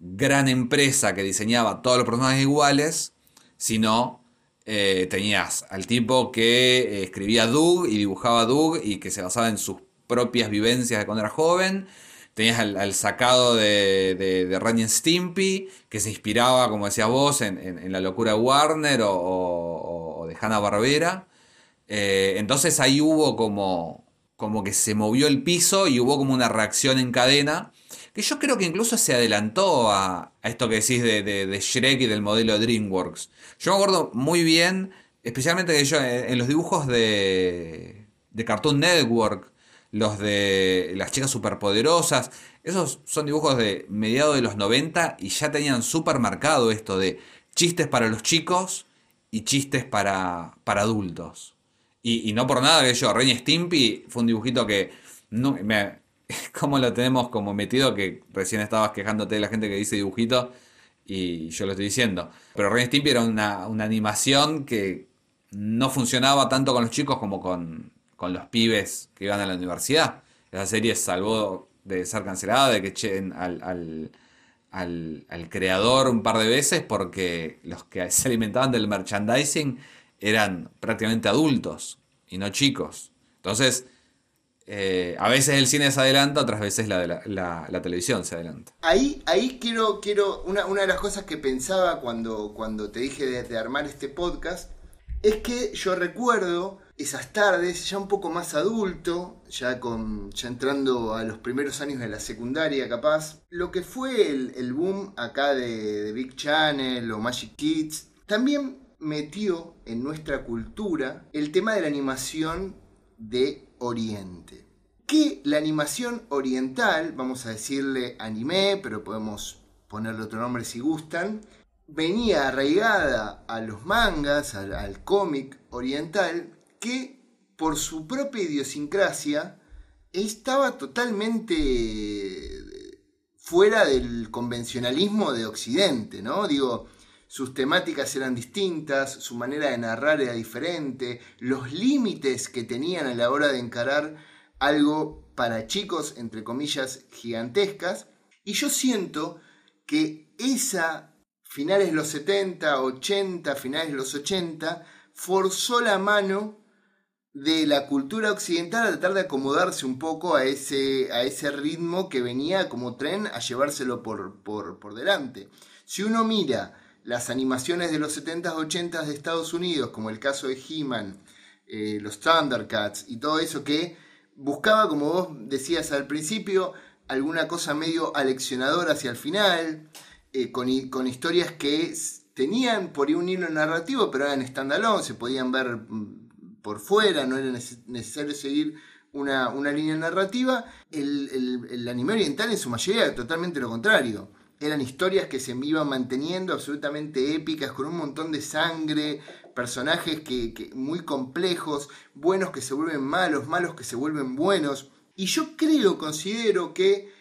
gran empresa que diseñaba todos los personajes iguales, sino eh, tenías al tipo que eh, escribía Doug y dibujaba Doug y que se basaba en sus propias vivencias de cuando era joven. Tenías al, sacado de, de, de Stimpy, que se inspiraba, como decías vos, en, en- la locura de Warner o, de Hanna Barbera. entonces ahí hubo como, como que se movió el piso y hubo como una reacción en cadena, que yo creo que incluso se adelantó a, esto que decís de, Shrek y del modelo de DreamWorks. Yo me acuerdo muy bien, especialmente que yo en, en los dibujos de, de Cartoon Network, los de las chicas superpoderosas, esos son dibujos de mediados de los 90 y ya tenían súper marcado esto de chistes para los chicos y chistes para, para adultos. Y, y no por nada que yo, Ren y Stimpy fue un dibujito que no, me, <laughs> como lo tenemos como metido que recién estabas quejándote de la gente que dice dibujito y yo lo estoy diciendo. Pero Ren Stimpy era una, una animación que no funcionaba tanto con los chicos como con, con los pibes que iban a la universidad. Esa serie salvó de ser cancelada, de que echen al, al, al, al creador un par de veces porque los que se alimentaban del merchandising eran prácticamente adultos y no chicos. Entonces, eh, a veces el cine se adelanta, otras veces la, la, televisión se adelanta. Ahí, ahí quiero, quiero una, una de las cosas que pensaba cuando, cuando te dije de, armar este podcast, es que yo recuerdo esas tardes, ya un poco más adulto, ya, con, ya entrando a los primeros años de la secundaria capaz, lo que fue el, el boom acá de Big Channel o Magic Kids, también metió en nuestra cultura el tema de la animación de Oriente. Que la animación oriental, vamos a decirle anime, pero podemos ponerle otro nombre si gustan, venía arraigada a los mangas, al, cómic oriental, que por su propia idiosincrasia estaba totalmente fuera del convencionalismo de Occidente, ¿no? Digo, sus temáticas eran distintas, su manera de narrar era diferente, los límites que tenían a la hora de encarar algo para chicos, entre comillas, gigantescas. Y yo siento que esa, finales de los 70, 80, finales de los 80, forzó la mano de la cultura occidental a tratar de acomodarse un poco a ese, a ese ritmo que venía como tren a llevárselo por, por, delante. Si uno mira las animaciones de los 70s, 80s de Estados Unidos, como el caso de He-Man, eh, los Thundercats y todo eso que buscaba, como vos decías al principio, alguna cosa medio aleccionadora hacia el final, eh, con, con, historias que tenían por un hilo narrativo, pero eran standalone, se podían ver mm, por fuera, no era necesario seguir una, línea narrativa. El, anime oriental en su mayoría totalmente lo contrario. Eran historias que se iban manteniendo absolutamente épicas, con un montón de sangre, personajes que, muy complejos, buenos que se vuelven malos, malos que se vuelven buenos. Y yo creo, considero que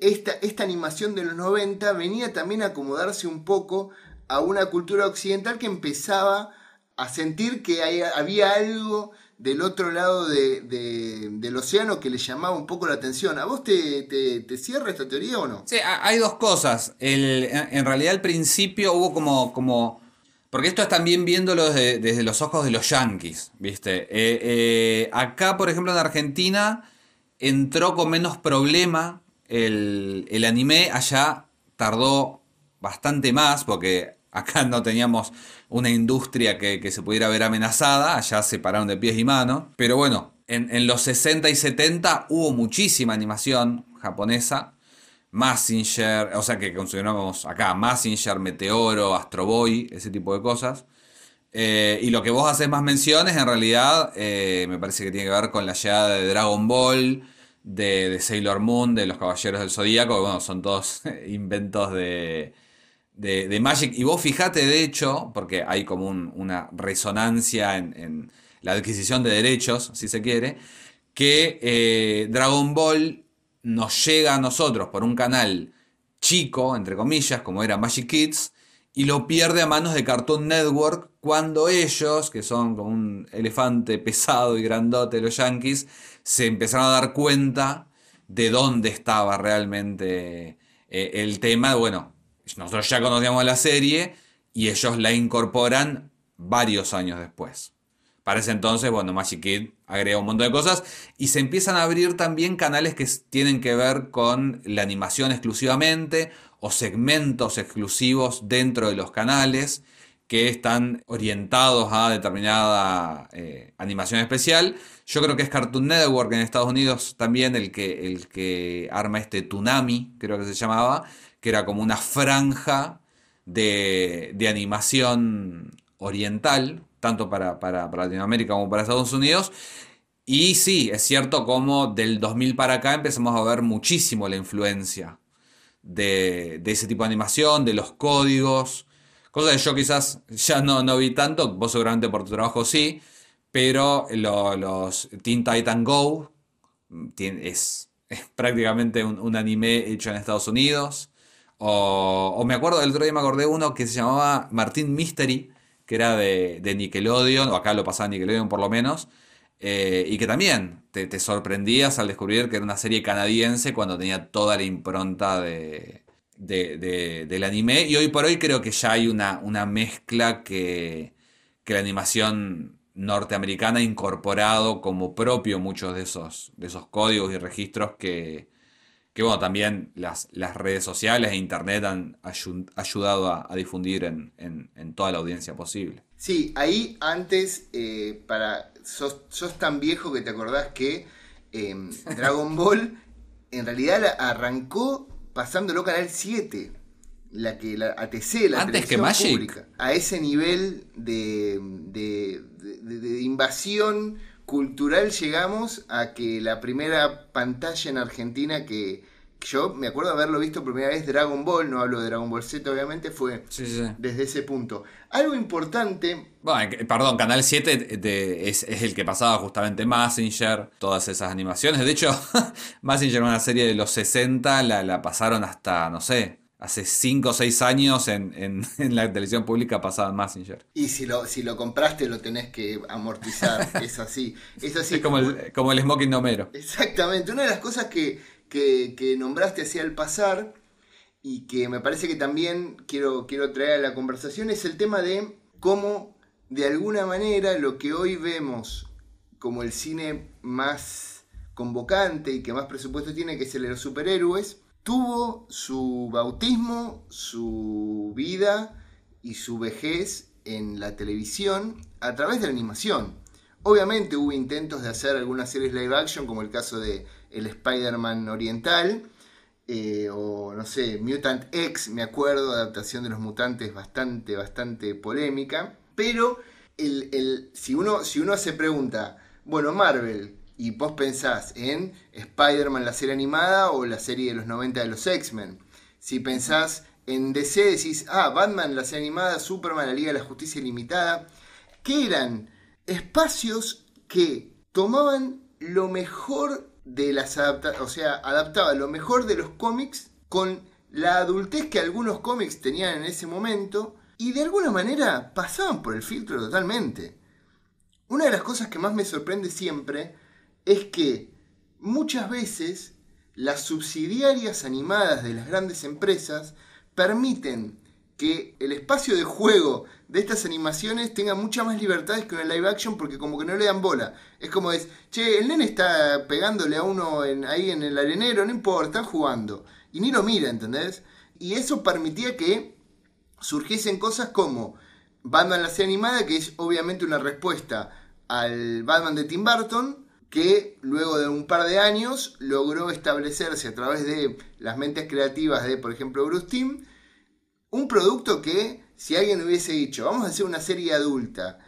esta, esta animación de los 90 venía también a acomodarse un poco a una cultura occidental que empezaba a sentir que había algo del otro lado del océano que le llamaba un poco la atención. ¿A vos te, te, cierra esta teoría o no? Sí, hay dos cosas. en realidad al principio hubo como... como porque esto es también viéndolo desde, los ojos de los yankees, ¿viste? Eh, eh, acá, por ejemplo, en Argentina entró con menos problema el, el anime. Allá tardó bastante más porque acá no teníamos una industria que, se pudiera ver amenazada, allá se pararon de pies y manos. Pero bueno, en, los 60 y 70 hubo muchísima animación japonesa. Massinger, o sea que consideramos acá Massinger, Meteoro, Astro Boy, ese tipo de cosas. Eh, y lo que vos haces más menciones, en realidad, eh, me parece que tiene que ver con la llegada de Dragon Ball, de, de Sailor Moon, de los Caballeros del Zodíaco, bueno, son todos <laughs> inventos de, de, Magic. Y vos fijate, de hecho, porque hay como una resonancia en, la adquisición de derechos, si se quiere, que eh, Dragon Ball nos llega a nosotros por un canal chico, entre comillas, como era Magic Kids, y lo pierde a manos de Cartoon Network cuando ellos, que son como un elefante pesado y grandote, los yankees, se empezaron a dar cuenta de dónde estaba realmente eh, el tema. Bueno, nosotros ya conocíamos la serie y ellos la incorporan varios años después. Para ese entonces, bueno, Magic Kid agrega un montón de cosas y se empiezan a abrir también canales que tienen que ver con la animación exclusivamente o segmentos exclusivos dentro de los canales que están orientados a determinada eh, animación especial. Yo creo que es Cartoon Network en Estados Unidos también el que, el que arma este Tsunami, creo que se llamaba, que era como una franja de, animación oriental, tanto para, Latinoamérica como para Estados Unidos. Y sí, es cierto como del 2000 para acá empezamos a ver muchísimo la influencia de, ese tipo de animación, de los códigos, cosas que yo quizás ya no, no vi tanto, vos seguramente por tu trabajo sí, pero los Teen Titan Go <laughs> es, prácticamente un, un, anime hecho en Estados Unidos. O, me acuerdo, el otro día me acordé uno que se llamaba Martín Mystery, que era de, Nickelodeon, o acá lo pasaba Nickelodeon por lo menos, eh, y que también te, sorprendías al descubrir que era una serie canadiense cuando tenía toda la impronta de, del anime. Y hoy por hoy creo que ya hay una, una mezcla que, que la animación norteamericana ha incorporado como propio muchos de esos, de esos códigos y registros que, que bueno, también las, las redes sociales e internet han ayudado a, difundir en, toda la audiencia posible. Sí, ahí antes, eh, para sos, tan viejo que te acordás que em, Dragon Ball en realidad arrancó pasándolo Canal 7 la que la ATC, la Antes que Magic. Pública, a ese nivel de, de, invasión cultural llegamos a que la primera pantalla en Argentina que, Yo me acuerdo de haberlo visto por primera vez Dragon Ball, no hablo de Dragon Ball Z obviamente, fue Sí, sí. desde ese punto. Algo importante, Bueno, que- perdón, Canal 7 de- es, es el que pasaba justamente Massinger, todas esas animaciones. De hecho, <laughs> Massinger, una serie de los 60, la, la pasaron hasta, no sé, hace 5 o 6 años en, en- <laughs> en la televisión pública pasaban Massinger. y si lo, si lo compraste lo tenés que amortizar, <laughs> es así, es así. Es como el, como el smoking de Homero. Exactamente, una de las cosas que, que, nombraste así al pasar y que me parece que también quiero, quiero traer a la conversación es el tema de cómo de alguna manera lo que hoy vemos como el cine más convocante y que más presupuesto tiene, que es el de los superhéroes, tuvo su bautismo, su vida y su vejez en la televisión a través de la animación. Obviamente hubo intentos de hacer algunas series live action, como el caso de el Spider-Man oriental, eh, o no sé, Mutant X, me acuerdo, adaptación de los mutantes bastante, bastante polémica. Pero el, el- si, uno, si uno se pregunta, bueno, Marvel, y vos pensás en Spider-Man, la serie animada, o la serie de los 90 de los X-Men. Si pensás en DC, decís, ah, Batman, la serie animada, Superman, la Liga de la Justicia Ilimitada, que eran espacios que tomaban lo mejor de las adaptaciones, o sea, adaptaban lo mejor de los cómics con la adultez que algunos cómics tenían en ese momento y de alguna manera pasaban por el filtro totalmente. Una de las cosas que más me sorprende siempre es que muchas veces las subsidiarias animadas de las grandes empresas permiten que el espacio de juego de estas animaciones tenga muchas más libertades que una live action porque como que no le dan bola. Es como es, che, el nene está pegándole a uno en- ahí en el arenero, no importa, están jugando. Y ni lo mira, ¿entendés? Y eso permitía que surgiesen cosas como Batman la serie animada, que es obviamente una respuesta al Batman de Tim Burton, que luego de un par de años logró establecerse a través de las mentes creativas de, por ejemplo, Bruce Timm, un producto que si alguien hubiese dicho, vamos a hacer una serie adulta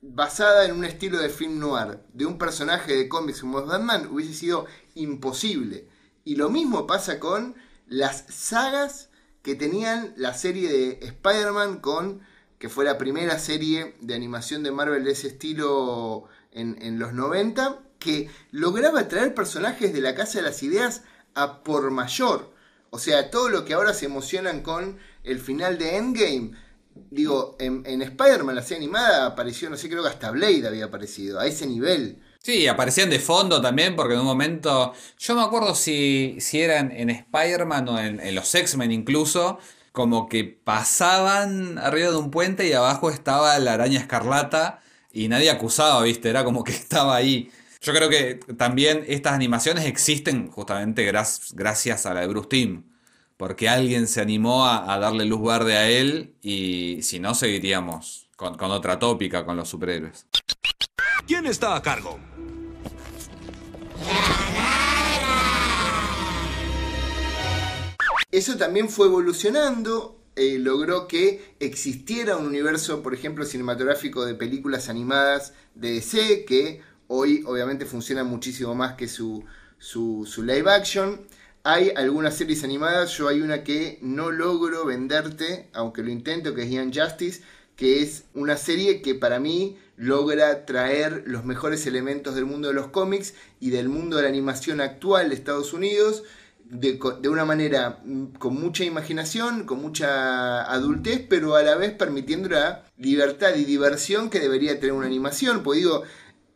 basada en un estilo de film noir de un personaje de cómics como Batman, hubiese sido imposible. Y lo mismo pasa con las sagas que tenían la serie de Spider-Man con que fue la primera serie de animación de Marvel de ese estilo en, en los 90, que lograba traer personajes de la Casa de las Ideas a por mayor. O sea, todo lo que ahora se emocionan con el final de Endgame. Digo, en, Spider-Man, la serie animada, apareció, no sé, creo que hasta Blade había aparecido, a ese nivel. Sí, aparecían de fondo también, porque en un momento. Yo me acuerdo si, si eran en Spider-Man o en, en los X-Men incluso. Como que pasaban arriba de un puente y abajo estaba la araña escarlata y nadie acusaba, ¿viste? Era como que <laughs> estaba ahí. Yo creo que también estas animaciones existen justamente gracias a la de Bruce Timm. Porque alguien se animó a, a darle luz verde a él y si no seguiríamos con, con otra tópica con los superhéroes. ¿Quién está a cargo? Eso también fue evolucionando, eh, logró que existiera un universo, por ejemplo, cinematográfico de películas animadas de DC, que hoy obviamente funciona muchísimo más que su, su, su live action. Hay algunas series animadas, yo hay una que no logro venderte, aunque lo intento, que es Young Justice, que es una serie que para mí logra traer los mejores elementos del mundo de los cómics y del mundo de la animación actual de Estados Unidos de, una manera mm, con mucha imaginación, con mucha adultez, pero a la vez permitiendo la libertad y diversión que debería tener una animación. Pues digo,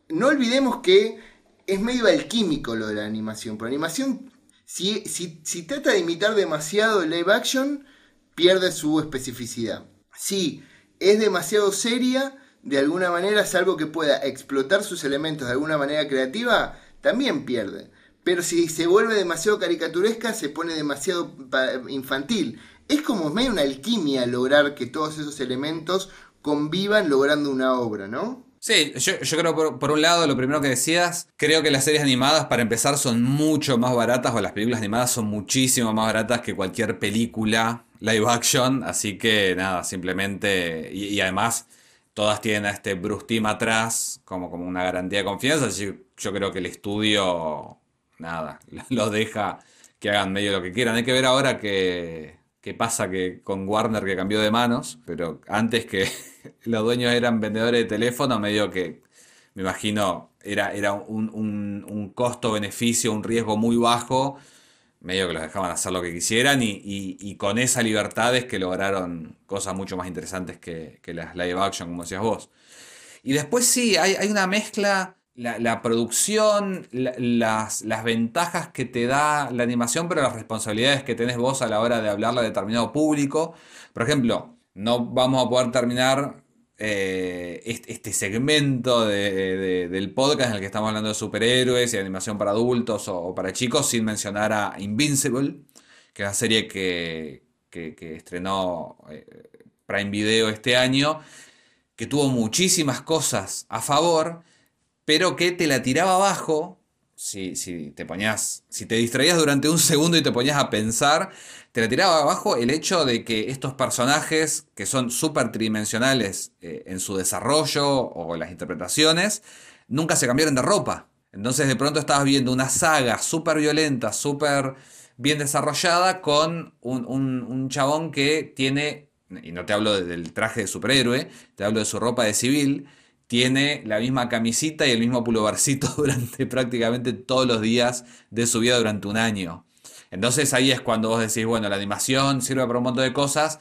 no olvidemos que es medio alquímico lo de la animación. Por animación, si, si, trata de imitar demasiado el live action, pierde su especificidad. Si es demasiado seria, de alguna manera, salvo que pueda explotar sus elementos de alguna manera creativa, también pierde. Pero si se vuelve demasiado caricaturesca, se pone demasiado infantil. Es como medio una alquimia lograr que todos esos elementos convivan logrando una obra, ¿no? Sí, yo, yo creo por, por un lado, lo primero que decías, creo que las series animadas para empezar son mucho más baratas o las películas animadas son muchísimo más baratas que cualquier película live action, así que nada, simplemente, y, además todas tienen a este Bruce atrás como, como una garantía de confianza, así que yo creo que el estudio, nada, <laughs> lo deja que hagan medio lo que quieran. Hay que ver ahora que, qué pasa que con Warner que cambió de manos, pero antes que <laughs> los dueños eran vendedores de teléfono, medio que, me imagino, era, era un, un, un costo-beneficio, un riesgo muy bajo, medio que los dejaban hacer lo que quisieran y, y, y, con esa libertad es que lograron cosas mucho más interesantes que, que las live action, como decías vos. Y después sí, hay, hay una mezcla la, producción, las, las, ventajas que te da la animación, pero las responsabilidades que tenés vos a la hora de hablarle a determinado público. Por ejemplo, no vamos a poder terminar eh, este, segmento del podcast en el que estamos hablando de superhéroes y animación para adultos o, para chicos sin mencionar a Invincible, que es una serie que, que, estrenó eh, Prime Video este año, que tuvo muchísimas cosas a favor pero que te la tiraba abajo. Si, si, te ponías, si te distraías durante un segundo y te ponías a pensar, te la tiraba abajo el hecho de que estos personajes, que son súper tridimensionales eh, en su desarrollo o las interpretaciones, nunca se cambiaron de ropa. Entonces de pronto estabas viendo una saga súper violenta, súper bien desarrollada, con un, un, chabón que tiene, y no te hablo del traje de superhéroe, te hablo de su ropa de civil, tiene la misma camisita y el mismo pullovercito <laughs> durante prácticamente todos los días de su vida durante un año. Entonces ahí es cuando vos decís, bueno, la animación sirve para un montón de cosas,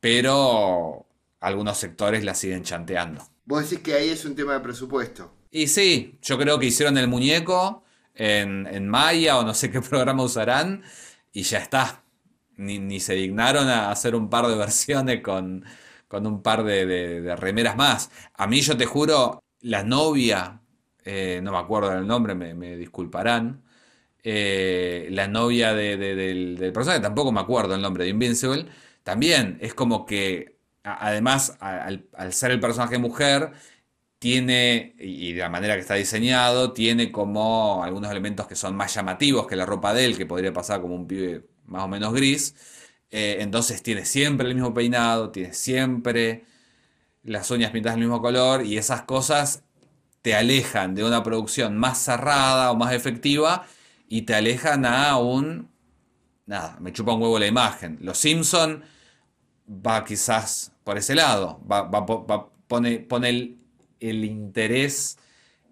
pero algunos sectores la siguen chanteando. Vos decís que ahí es un tema de presupuesto. Y sí, yo creo que hicieron el muñeco en, en Maya o no sé qué <laughs> programa usarán y ya está. Ni, ni se dignaron a hacer un par de versiones con, con un par de, remeras más. A mí, yo te juro, la novia, eh, no me acuerdo del nombre, me, disculparán. Eh, la novia del, del, personaje, tampoco me acuerdo el nombre de Invincible. También es como que, además, al, ser el personaje mujer, tiene, y de la manera que está diseñado, tiene como algunos elementos que son más llamativos que la ropa de él, que podría pasar como un pibe más o menos gris. Eh, entonces tiene siempre el mismo peinado, tiene siempre las uñas pintadas del mismo color y esas cosas te alejan de una producción más cerrada o más efectiva y te alejan a un... Nada, me chupa un huevo la imagen. Los Simpson va quizás por ese lado, va, pone, pone el, interés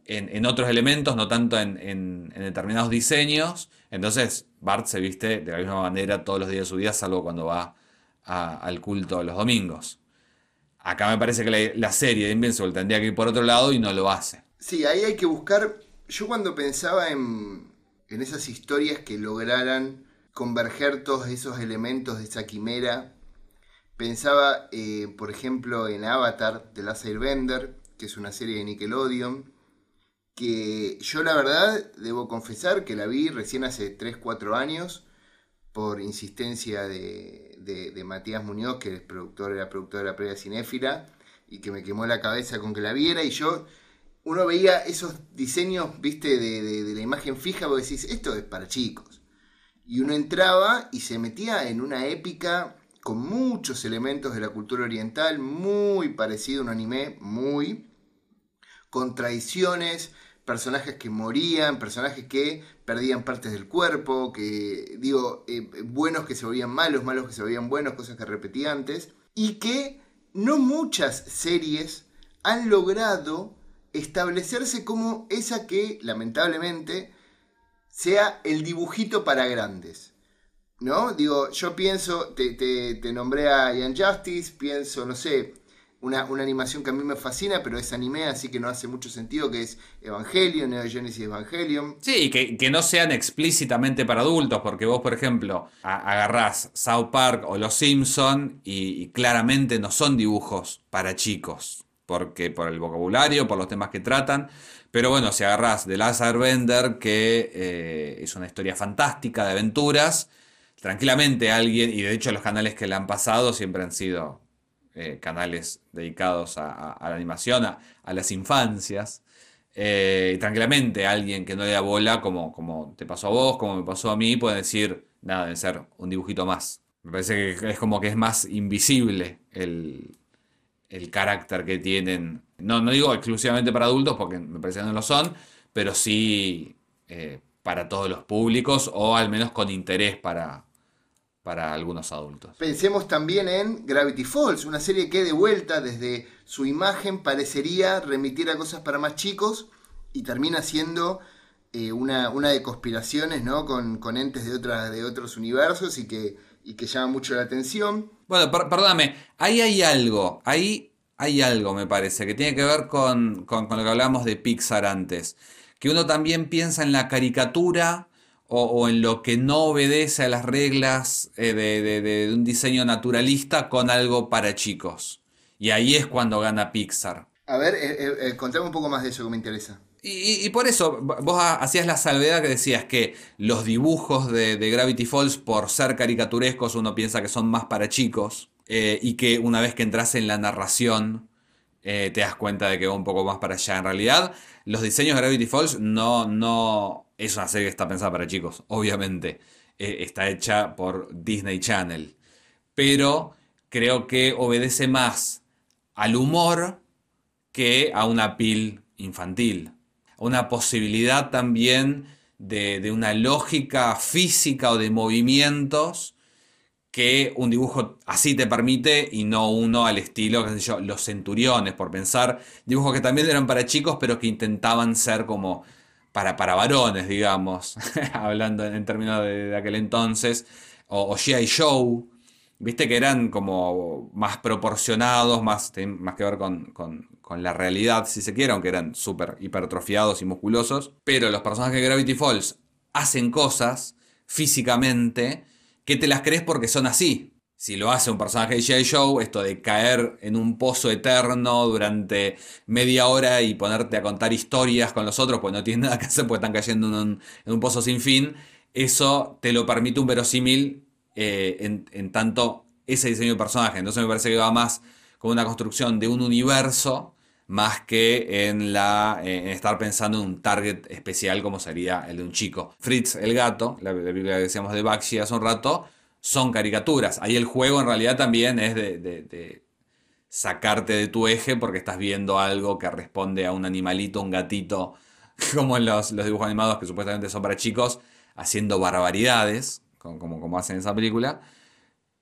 en, otros elementos, no tanto en, en determinados diseños. Entonces, Bart se viste de la misma manera todos los días de su vida, salvo cuando va al culto los domingos. Acá me parece que la, serie de Invincible tendría que ir por otro lado y no lo hace. Sí, ahí hay que buscar. Yo cuando pensaba en, esas historias que lograran converger todos esos elementos de esa quimera, pensaba, eh, por ejemplo, en Avatar de Last Airbender, que es una serie de Nickelodeon, que yo la verdad debo confesar que la vi recién hace 3-4 años por insistencia de, de, Matías Muñoz, que es productor, era productor de la previa cinéfila, y que me quemó la cabeza con que la viera, y yo, uno veía esos diseños, viste, de, de la imagen fija, vos decís, esto es para chicos. Y uno entraba y se metía en una épica con muchos elementos de la cultura oriental, muy parecido a un anime, muy, con tradiciones, personajes que morían, personajes que perdían partes del cuerpo, que digo, eh, buenos que se volvían malos, malos que se volvían buenos, cosas que repetí antes, y que no muchas series han logrado establecerse como esa que, lamentablemente, sea el dibujito para grandes. ¿No? Digo, yo pienso, te, te, te nombré a Ian Justice, pienso, no sé, una, animación que a mí me fascina, pero es anime, así que no hace mucho sentido, que es Evangelion, Neo Genesis Evangelion. Sí, que, que no sean explícitamente para adultos, porque vos, por ejemplo, agarrás South Park o Los Simpson y, claramente no son dibujos para chicos, porque por el vocabulario, por los temas que tratan. Pero bueno, si agarrás The Last Airbender, que eh, es una historia fantástica de aventuras, tranquilamente alguien, y de hecho los canales que le han pasado siempre han sido eh, canales dedicados a, la animación, a, las infancias. Eh, tranquilamente alguien que no le da bola, como, como te pasó a vos, como me pasó a mí, puede decir, nada, debe ser un dibujito más. Me parece que es como que es más invisible el, carácter que tienen. No, no digo exclusivamente para adultos, porque me parece que no lo son, pero sí eh, para todos los públicos o al menos con interés para, para algunos adultos. Pensemos también en Gravity Falls, una serie que de vuelta desde su imagen parecería remitir a cosas para más chicos y termina siendo eh, una, una, de conspiraciones, ¿no? Con, con entes de, otras de otros universos y que, y que llama mucho la atención. Bueno, perdóname, ahí hay algo, ahí hay algo, me parece, que tiene que ver con, con, con lo que hablábamos de Pixar antes. Que uno también piensa en la caricatura o, en lo que no obedece a las reglas eh, de, un diseño naturalista con algo para chicos. Y ahí es cuando gana Pixar. A ver, eh, eh, contame un poco más de eso que me interesa. Y, por eso, vos hacías la salvedad que decías que los dibujos de, Gravity Falls, por ser caricaturescos, uno piensa que son más para chicos. y que una vez que entras en la narración, te das cuenta de que va un poco más para allá. En realidad, los diseños de Gravity Falls no, no, es una serie que está pensada para chicos, obviamente. Eh, está hecha por Disney Channel. Pero creo que obedece más al humor que a una pil infantil. Una posibilidad también de, una lógica física o de movimientos que un dibujo así te permite y no uno al estilo, qué sé yo, los centuriones, por pensar dibujos que también eran para chicos, pero que intentaban ser como para, para varones, digamos, <laughs> hablando en, términos de, aquel entonces, o, G.I. Show, viste que eran como más proporcionados, más, más que ver con, la realidad, si se quiere, aunque eran súper hipertrofiados y musculosos, pero los personajes de Gravity Falls hacen cosas físicamente que te las crees porque son así, si lo hace un personaje de G.I. Joe, esto de caer en un pozo eterno durante media hora y ponerte a contar historias con los otros, pues no tiene nada que hacer, porque están cayendo en un, pozo sin fin, eso te lo permite un verosímil eh, en, tanto ese diseño de personaje. Entonces me parece que va más con una construcción de un universo más que en, la, en estar pensando en un target especial como sería el de un chico. Fritz el gato, la, película que decíamos de Bakshi hace un rato, son caricaturas. Ahí el juego en realidad también es de, sacarte de tu eje porque estás viendo algo que responde a un animalito, un gatito, <laughs> como en los, dibujos animados que supuestamente son para chicos, haciendo barbaridades, como, como, hacen en esa película.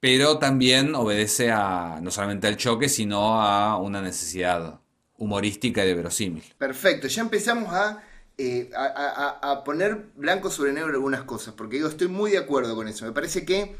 Pero también obedece a no solamente al choque, sino a una necesidad humorística y de verosímil. Perfecto, ya empezamos a eh, a, poner blanco sobre negro algunas cosas, porque digo, estoy muy de acuerdo con eso. Me parece que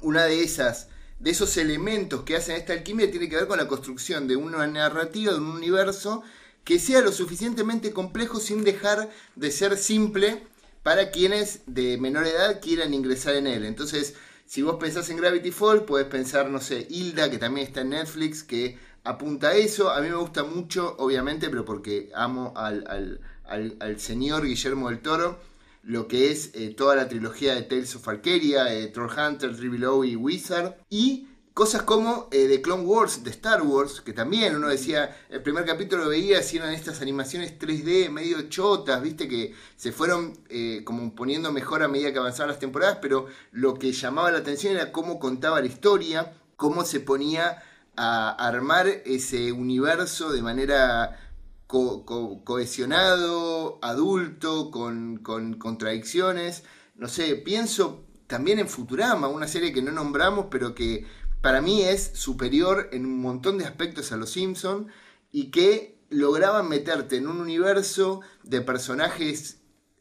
una de esas de esos elementos que hacen esta alquimia tiene que ver con la construcción de una narrativa, de un universo que sea lo suficientemente complejo sin dejar de ser simple para quienes de menor edad quieran ingresar en él. Entonces, si vos pensás en Gravity Falls, podés pensar, no sé, Hilda, que también está en Netflix, que apunta a eso. A mí me gusta mucho, obviamente, pero porque amo al, al señor Guillermo del Toro lo que es eh, toda la trilogía de Tales of Arcadia, eh, Troll Hunter, Below y Wizard, y cosas como eh, The Clone Wars de Star Wars, que también uno decía, el primer capítulo veía si eran estas animaciones 3D medio chotas, viste que se fueron como poniendo mejor a medida que avanzaban las temporadas, pero lo que llamaba la atención era cómo contaba la historia, cómo se ponía a armar ese universo de manera cohesionado, adulto, con, contradicciones. No sé, pienso también en Futurama, una serie que no nombramos, pero que para mí es superior en un montón de aspectos a Los Simpson y que lograban meterte en un universo de personajes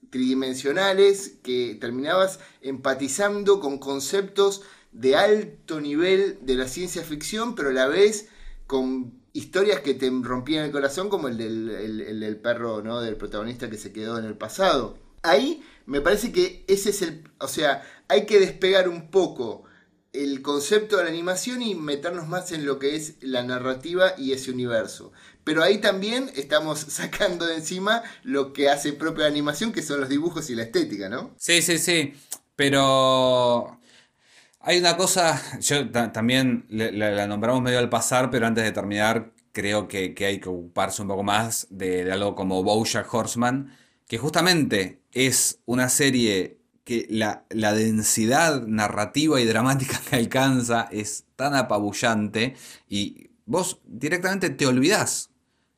tridimensionales que terminabas empatizando con conceptos de alto nivel de la ciencia ficción, pero a la vez con historias que te rompían el corazón, como el del, perro, ¿no? Del protagonista que se quedó en el pasado. Ahí me parece que ese es el. O sea, hay que despegar un poco el concepto de la animación y meternos más en lo que es la narrativa y ese universo. Pero ahí también estamos <laughs> sacando de encima lo que hace propia animación, que son los dibujos y la estética, ¿no? Sí, sí, sí. Pero hay una cosa, yo también la, nombramos medio al pasar, pero antes de terminar, creo que, hay que ocuparse un poco más de, algo como Bojack Horseman, que justamente es una serie que la, la, densidad narrativa y dramática que alcanza es tan apabullante y vos directamente te olvidás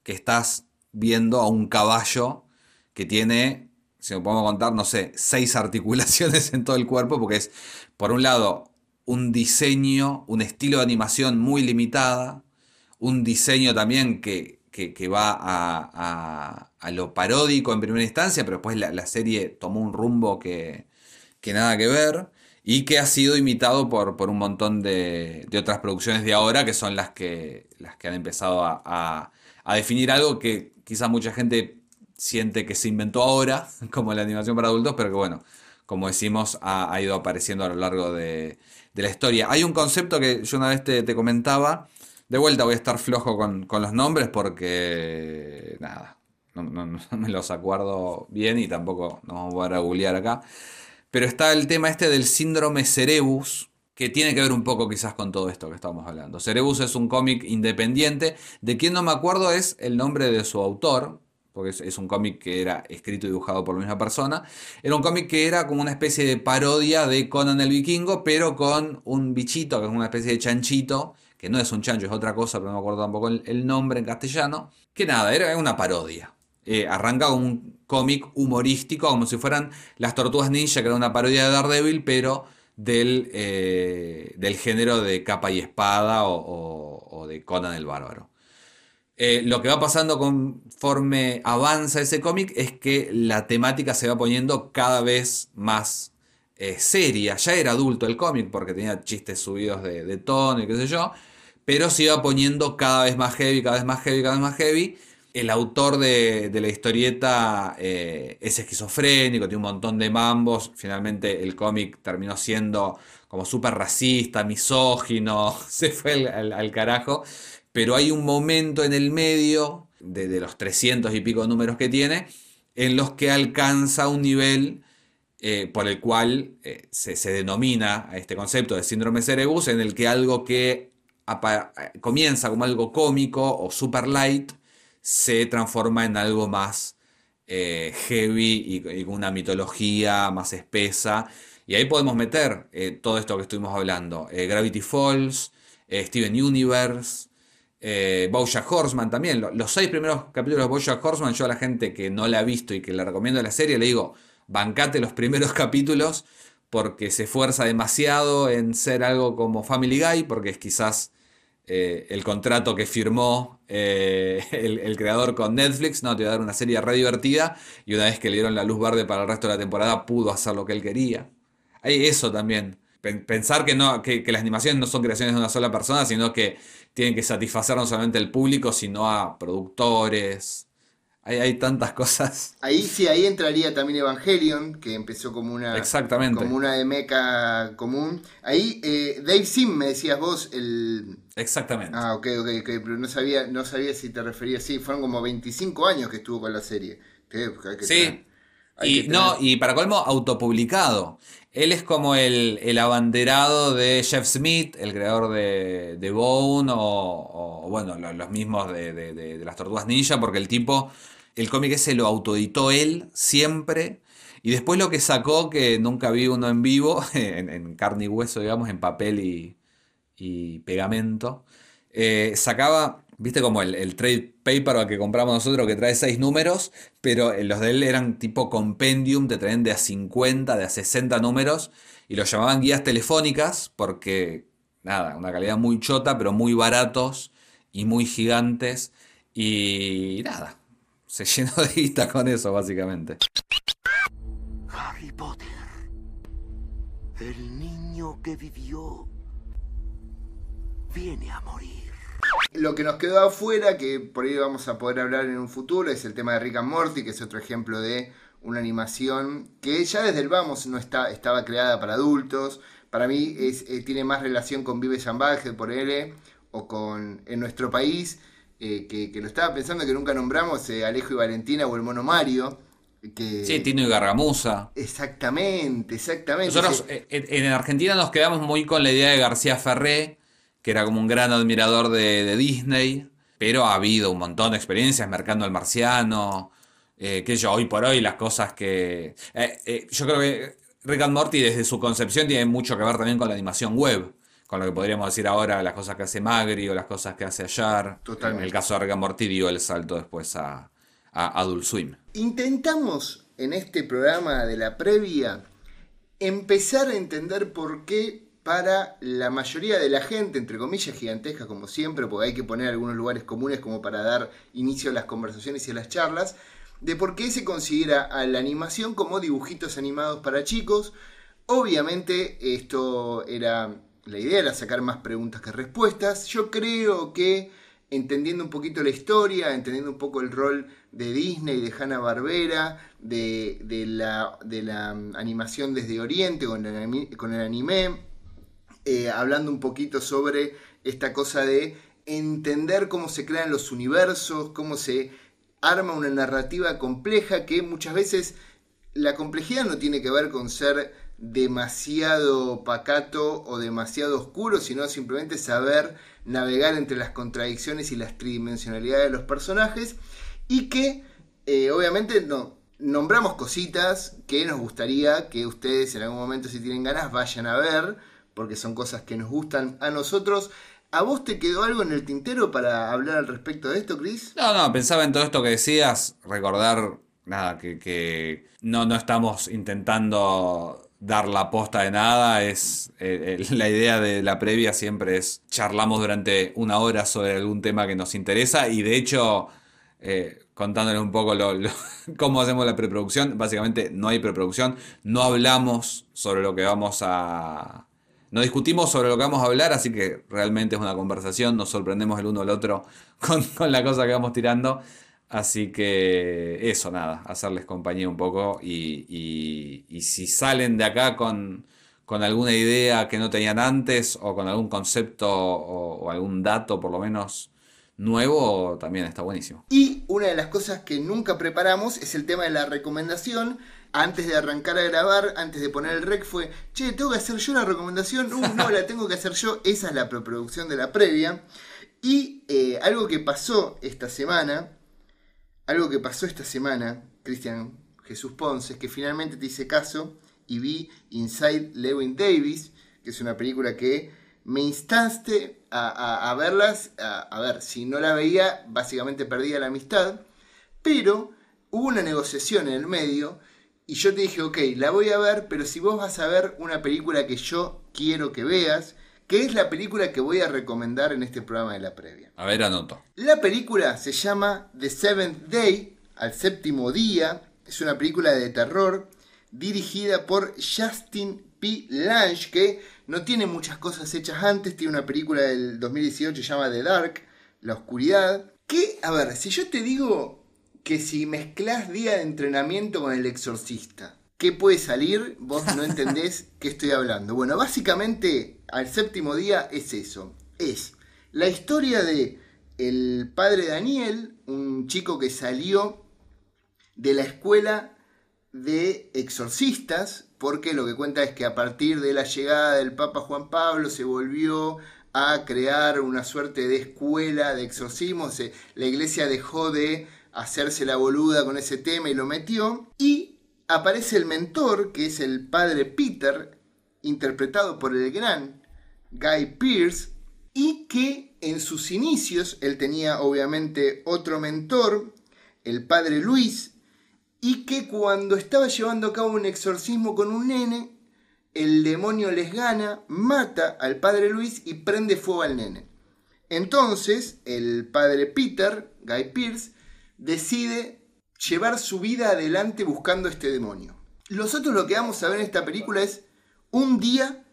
que estás viendo a un caballo que tiene si podemos contar, no sé, seis articulaciones en todo el cuerpo, porque es, por un lado, un diseño, un estilo de animación muy limitada, un diseño también que, que, va a, a, lo paródico en primera instancia, pero después la, serie tomó un rumbo que, que, nada que ver y que ha sido imitado por, por un montón de, de, otras producciones de ahora que son las que, las que han empezado a, a definir algo que quizás mucha gente siente que se inventó ahora, <laughs> como la animación para adultos, pero que bueno, como decimos, ha, ido apareciendo a lo largo de, la historia. Hay un concepto que yo una vez te, comentaba, de vuelta voy a estar flojo con, los nombres porque, nada, no, me los acuerdo bien y tampoco nos vamos a googlear acá. Pero está el tema este del síndrome Cerebus, que tiene que ver un poco quizás con todo esto que estamos hablando. Cerebus es un cómic independiente, de quien no me acuerdo es el nombre de su autor, porque es, un cómic que era escrito y dibujado por la misma persona. Era un cómic que era como una especie de parodia de Conan el Vikingo, pero con un bichito, que es una especie de chanchito, que no es un chancho, es otra cosa, pero no me acuerdo tampoco el, nombre en castellano. Que nada, era una parodia. Eh, arranca un cómic humorístico, como si fueran las Tortugas Ninja, que era una parodia de Daredevil, pero del, eh, del género de capa y espada o de Conan el Bárbaro. Eh, lo que va pasando conforme avanza ese cómic es que la temática se va poniendo cada vez más eh, seria. Ya era adulto el cómic porque tenía chistes subidos de, tono y qué sé yo, pero se iba poniendo cada vez más heavy, cada vez más heavy, cada vez más heavy. El autor de, la historieta eh, es esquizofrénico, tiene un montón de mambos. Finalmente el cómic terminó siendo como súper racista, misógino, <laughs> se fue al carajo pero hay un momento en el medio, de, los 300 y pico números que tiene, en los que alcanza un nivel eh, por el cual eh, se, denomina a este concepto de síndrome Cerebus, en el que algo que comienza como algo cómico o super light se transforma en algo más eh, heavy y, con una mitología más espesa. Y ahí podemos meter todo esto que estuvimos hablando. Gravity Falls, Steven Universe, eh, Bojack Horseman también. Los seis primeros capítulos de Bojack Horseman, yo a la gente que no la ha visto y que le recomiendo la serie, le digo, bancate los primeros <laughs> capítulos porque se esfuerza demasiado en ser algo como Family Guy, porque es quizás eh, el contrato que firmó eh, <laughs> el, creador con Netflix, no, te va a dar una serie re divertida, y una vez que le dieron la luz verde para el resto de la temporada, pudo hacer lo que él quería. Hay eso también. Pensar que, no, que las animaciones no son creaciones de una sola persona, sino que tienen que satisfacer no solamente al público, sino a productores. Hay, hay, tantas cosas. Ahí sí, ahí entraría también Evangelion, que empezó como una, Exactamente. Como una de meca común. Ahí, eh, Dave Sim, me decías vos, el... Exactamente. Ah, ok, ok, ok, pero no sabía, no sabía si te referías, sí, fueron como 25 años que estuvo con la serie. sí, y, no, y para colmo, autopublicado. Él es como el, abanderado de Jeff Smith, el creador de, de Bone, o, bueno, los, mismos de, las Tortugas Ninja, porque el tipo, el cómic ese lo autoeditó él siempre. Y después lo que sacó, que nunca vi uno en vivo, <laughs> en, carne y hueso, digamos, en papel y, pegamento, eh, sacaba Viste como el, trade paper que compramos nosotros que trae seis números, pero los de él eran tipo compendium, te traen de a 50, de a 60 números, y los llamaban guías telefónicas porque, nada, una calidad muy chota, pero muy baratos y muy gigantes, y nada, se <laughs> llenó de guita con eso básicamente. Harry Potter, el niño que vivió, viene a morir. Lo que nos quedó afuera, que por ahí vamos a poder hablar en un futuro, es el tema de Rick and Morty, que es otro ejemplo de una animación que ya desde el vamos no está, estaba creada para adultos. Para mí es, eh, tiene más relación con Vive Jambal, por L, o con En nuestro país, eh, que, lo estaba pensando que nunca nombramos, eh, Alejo y Valentina o el Mono Mario. Que... Sí, Tino y Gargamusa. Exactamente, exactamente. Nosotros en Argentina nos quedamos muy con la idea de García Ferré, que era como un gran admirador de, Disney, pero ha habido un montón de experiencias, Mercando al Marciano, eh, que yo hoy por hoy las cosas que... Eh, eh, yo creo que Rick and Morty desde su concepción tiene mucho que ver también con la animación web, con lo que podríamos decir ahora las cosas que hace Magri o las cosas que hace Ayar. Totalmente. En el caso de Rick and Morty dio el salto después a, a Adult Swim. Intentamos en este programa de la previa empezar a entender por qué para la mayoría de la gente, entre comillas gigantescas como siempre, porque hay que poner algunos lugares comunes como para dar inicio a las conversaciones y a las charlas, de por qué se considera a la animación como dibujitos animados para chicos. Obviamente esto era, la idea era sacar más preguntas que respuestas. Yo creo que entendiendo un poquito la historia, entendiendo un poco el rol de Disney, de Hanna Barbera, de, la, de la animación desde Oriente con el anime eh, hablando un poquito sobre esta cosa de entender cómo se crean los universos, cómo se arma una narrativa compleja que muchas veces la complejidad no tiene que ver con ser demasiado pacato o demasiado oscuro, sino simplemente saber navegar entre las contradicciones y las tridimensionalidades de los personajes y que eh, obviamente no, nombramos cositas que nos gustaría que ustedes en algún momento si tienen ganas vayan a ver porque son cosas que nos gustan a nosotros. ¿A vos te quedó algo en el tintero para hablar al respecto de esto, Chris? No, no, pensaba en todo esto que decías, recordar, nada, que, que no, no estamos intentando dar la posta de nada, es eh, <laughs> la idea de la previa siempre es charlamos durante una hora sobre algún tema que nos interesa y de hecho eh, contándole un poco <laughs> cómo hacemos la preproducción, básicamente no hay preproducción, no hablamos sobre lo que vamos a, no discutimos sobre lo que vamos a hablar, así que realmente es una conversación, nos sorprendemos el uno al otro <laughs> con, la cosa que vamos tirando. Así que eso, nada, hacerles compañía un poco y, si salen de acá con, con, alguna idea que no tenían antes o con algún concepto o, o algún dato por lo menos nuevo, también está buenísimo. Y una de las cosas que nunca preparamos es el tema de la recomendación antes de arrancar a grabar, antes de poner el rec, fue, che, tengo que hacer yo la recomendación, uh, no, la tengo que hacer yo, esa es la preproducción de la previa. Y eh, algo que pasó esta semana, algo que pasó esta semana, Cristian Jesús Ponce, es que finalmente te hice caso y vi Inside Lewin Davis, que es una película que me instaste a, verlas, a ver, si no la veía, básicamente perdía la amistad, pero hubo una negociación en el medio y yo te dije, ok, la voy a ver, pero si vos vas a ver una película que yo quiero que veas, que es la película que voy a recomendar en este programa de la previa. A ver, anoto. La película se llama The Seventh Day, al séptimo día. Es una película de terror dirigida por Justin P. Lange, que no tiene muchas cosas hechas antes. Tiene una película del 2018 llamada The Dark, La Oscuridad. Que, a ver, si yo te digo que si mezclas día de entrenamiento con el exorcista, ¿qué puede salir? Vos no entendés <laughs> qué estoy hablando. Bueno, básicamente al séptimo día es eso. Es la historia de el padre Daniel, un chico que salió de la escuela de exorcistas, porque lo que cuenta es que a partir de la llegada del Papa Juan Pablo se volvió a crear una suerte de escuela de exorcismo, la iglesia dejó de hacerse la boluda con ese tema y lo metió. Y aparece el mentor, que es el padre Peter, interpretado por el gran Guy Pearce, y que en sus inicios él tenía obviamente otro mentor, el padre Luis, y que cuando estaba llevando a cabo un exorcismo con un nene, el demonio les gana, mata al padre Luis y prende fuego al nene. Entonces, el padre Peter, Guy Pearce, decide llevar su vida adelante buscando este demonio. Nosotros lo que vamos a ver en esta película es un día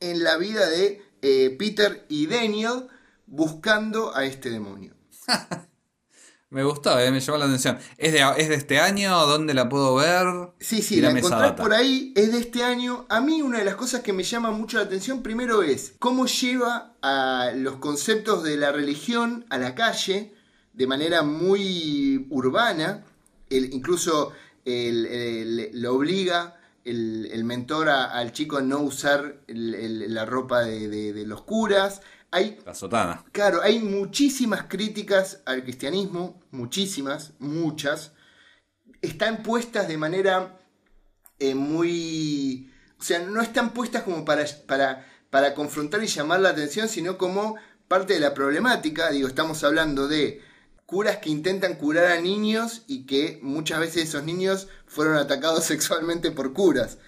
en la vida de eh, Peter y Daniel buscando a este demonio. <laughs> me gustó, eh, me llamó la atención. ¿Es de, ¿Es de, este año? ¿Dónde la puedo ver? Sí, sí, la encontrás por ahí, es de este año. A mí una de las cosas que me llama mucho la atención primero es cómo lleva a los conceptos de la religión a la calle de manera muy urbana, el, incluso el, el, lo obliga el, mentor a, al chico a no usar la ropa de, de, de, los curas. Hay, la sotana. Claro, hay muchísimas críticas al cristianismo, muchísimas, muchas. Están puestas de manera eh, muy... O sea, no están puestas como para, para, para confrontar y llamar la atención, sino como parte de la problemática. Digo, estamos hablando de curas que intentan curar a niños y que muchas veces esos niños fueron atacados <laughs> sexualmente por curas.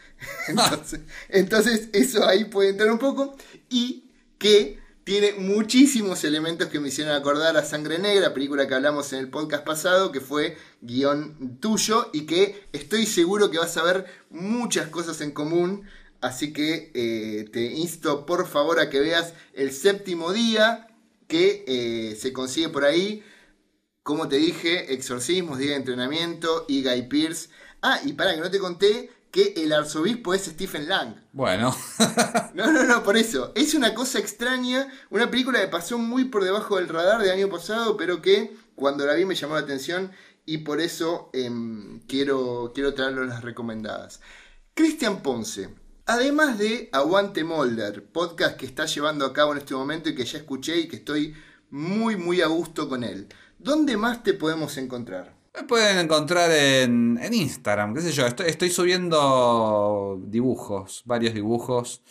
<laughs> Entonces, eso ahí puede entrar un poco. Y que tiene muchísimos elementos que me hicieron acordar a Sangre Negra, película que hablamos en el podcast pasado, que fue guion tuyo y que estoy seguro que vas a ver muchas cosas en común. Así que eh, te insto por favor a que veas el séptimo día que eh, se consigue por ahí. Como te dije, exorcismos, día de entrenamiento y Guy Pierce. Ah, y para que no te conté, que el arzobispo es Stephen Lang. Bueno, No, no, no, por eso. Es una cosa extraña, una película que pasó muy por debajo del radar del año pasado, pero que cuando la vi me llamó la atención y por eso em, quiero, quiero traerlo las recomendadas. Cristian Ponce, además de Aguante Molder, podcast que está llevando a cabo en este momento y que ya escuché y que estoy muy, muy a gusto con él. ¿Dónde más te podemos encontrar? me pueden encontrar en, en Instagram, qué sé yo. Estoy, subiendo dibujos, varios dibujos.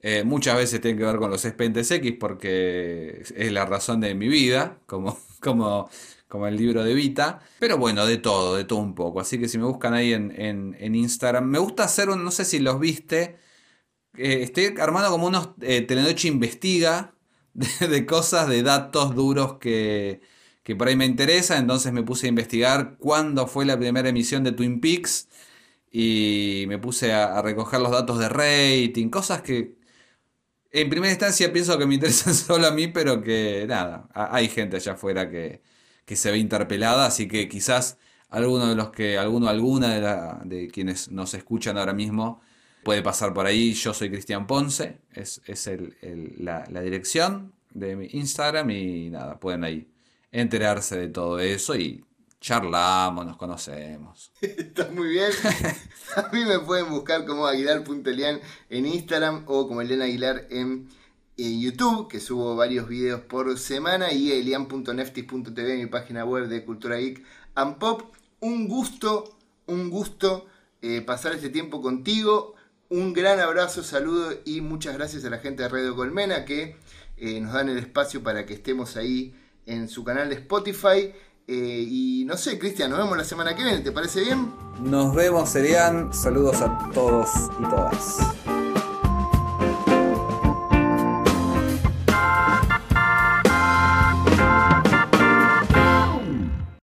Eh, muchas veces tienen que ver con los expedientes X porque es la razón de mi vida, como, <laughs> como, como el libro de Vita. Pero bueno, de todo, de todo un poco. Así que si me buscan ahí en, en- en Instagram, me gusta hacer un, no sé si los viste, eh, estoy armando como unos eh, Telenoche Investiga <laughs> de cosas, de datos duros que, que por ahí me interesa. Entonces me puse a investigar cuándo fue la primera emisión de Twin Peaks y me puse a, recoger los datos de rating, cosas que en primera instancia pienso que me interesan <laughs> solo a mí, pero que nada, hay gente allá afuera que, que se ve interpelada, así que quizás alguno de los que, alguno, alguna de, la- de quienes nos escuchan ahora mismo puede pasar por ahí. Yo soy Cristian Ponce, es, es el- el- la, la dirección de mi Instagram y nada, pueden ahí enterarse de todo eso y charlamos, nos conocemos. <laughs> Está muy bien. <laughs> A mí me pueden buscar como aguilar.elian en Instagram o como Elian Aguilar en, en YouTube, que subo varios videos por semana, y elian.neftis.tv, mi página web de Cultura Geek and Pop. Un gusto, un gusto eh, pasar este tiempo contigo. Un gran abrazo, saludo y muchas gracias a la gente de Radio Colmena que eh, nos dan el espacio para que estemos ahí en su canal de Spotify. Eh, y no sé, Cristian, nos vemos la semana que viene, ¿te parece bien? Nos vemos, Serian. Saludos a todos y todas.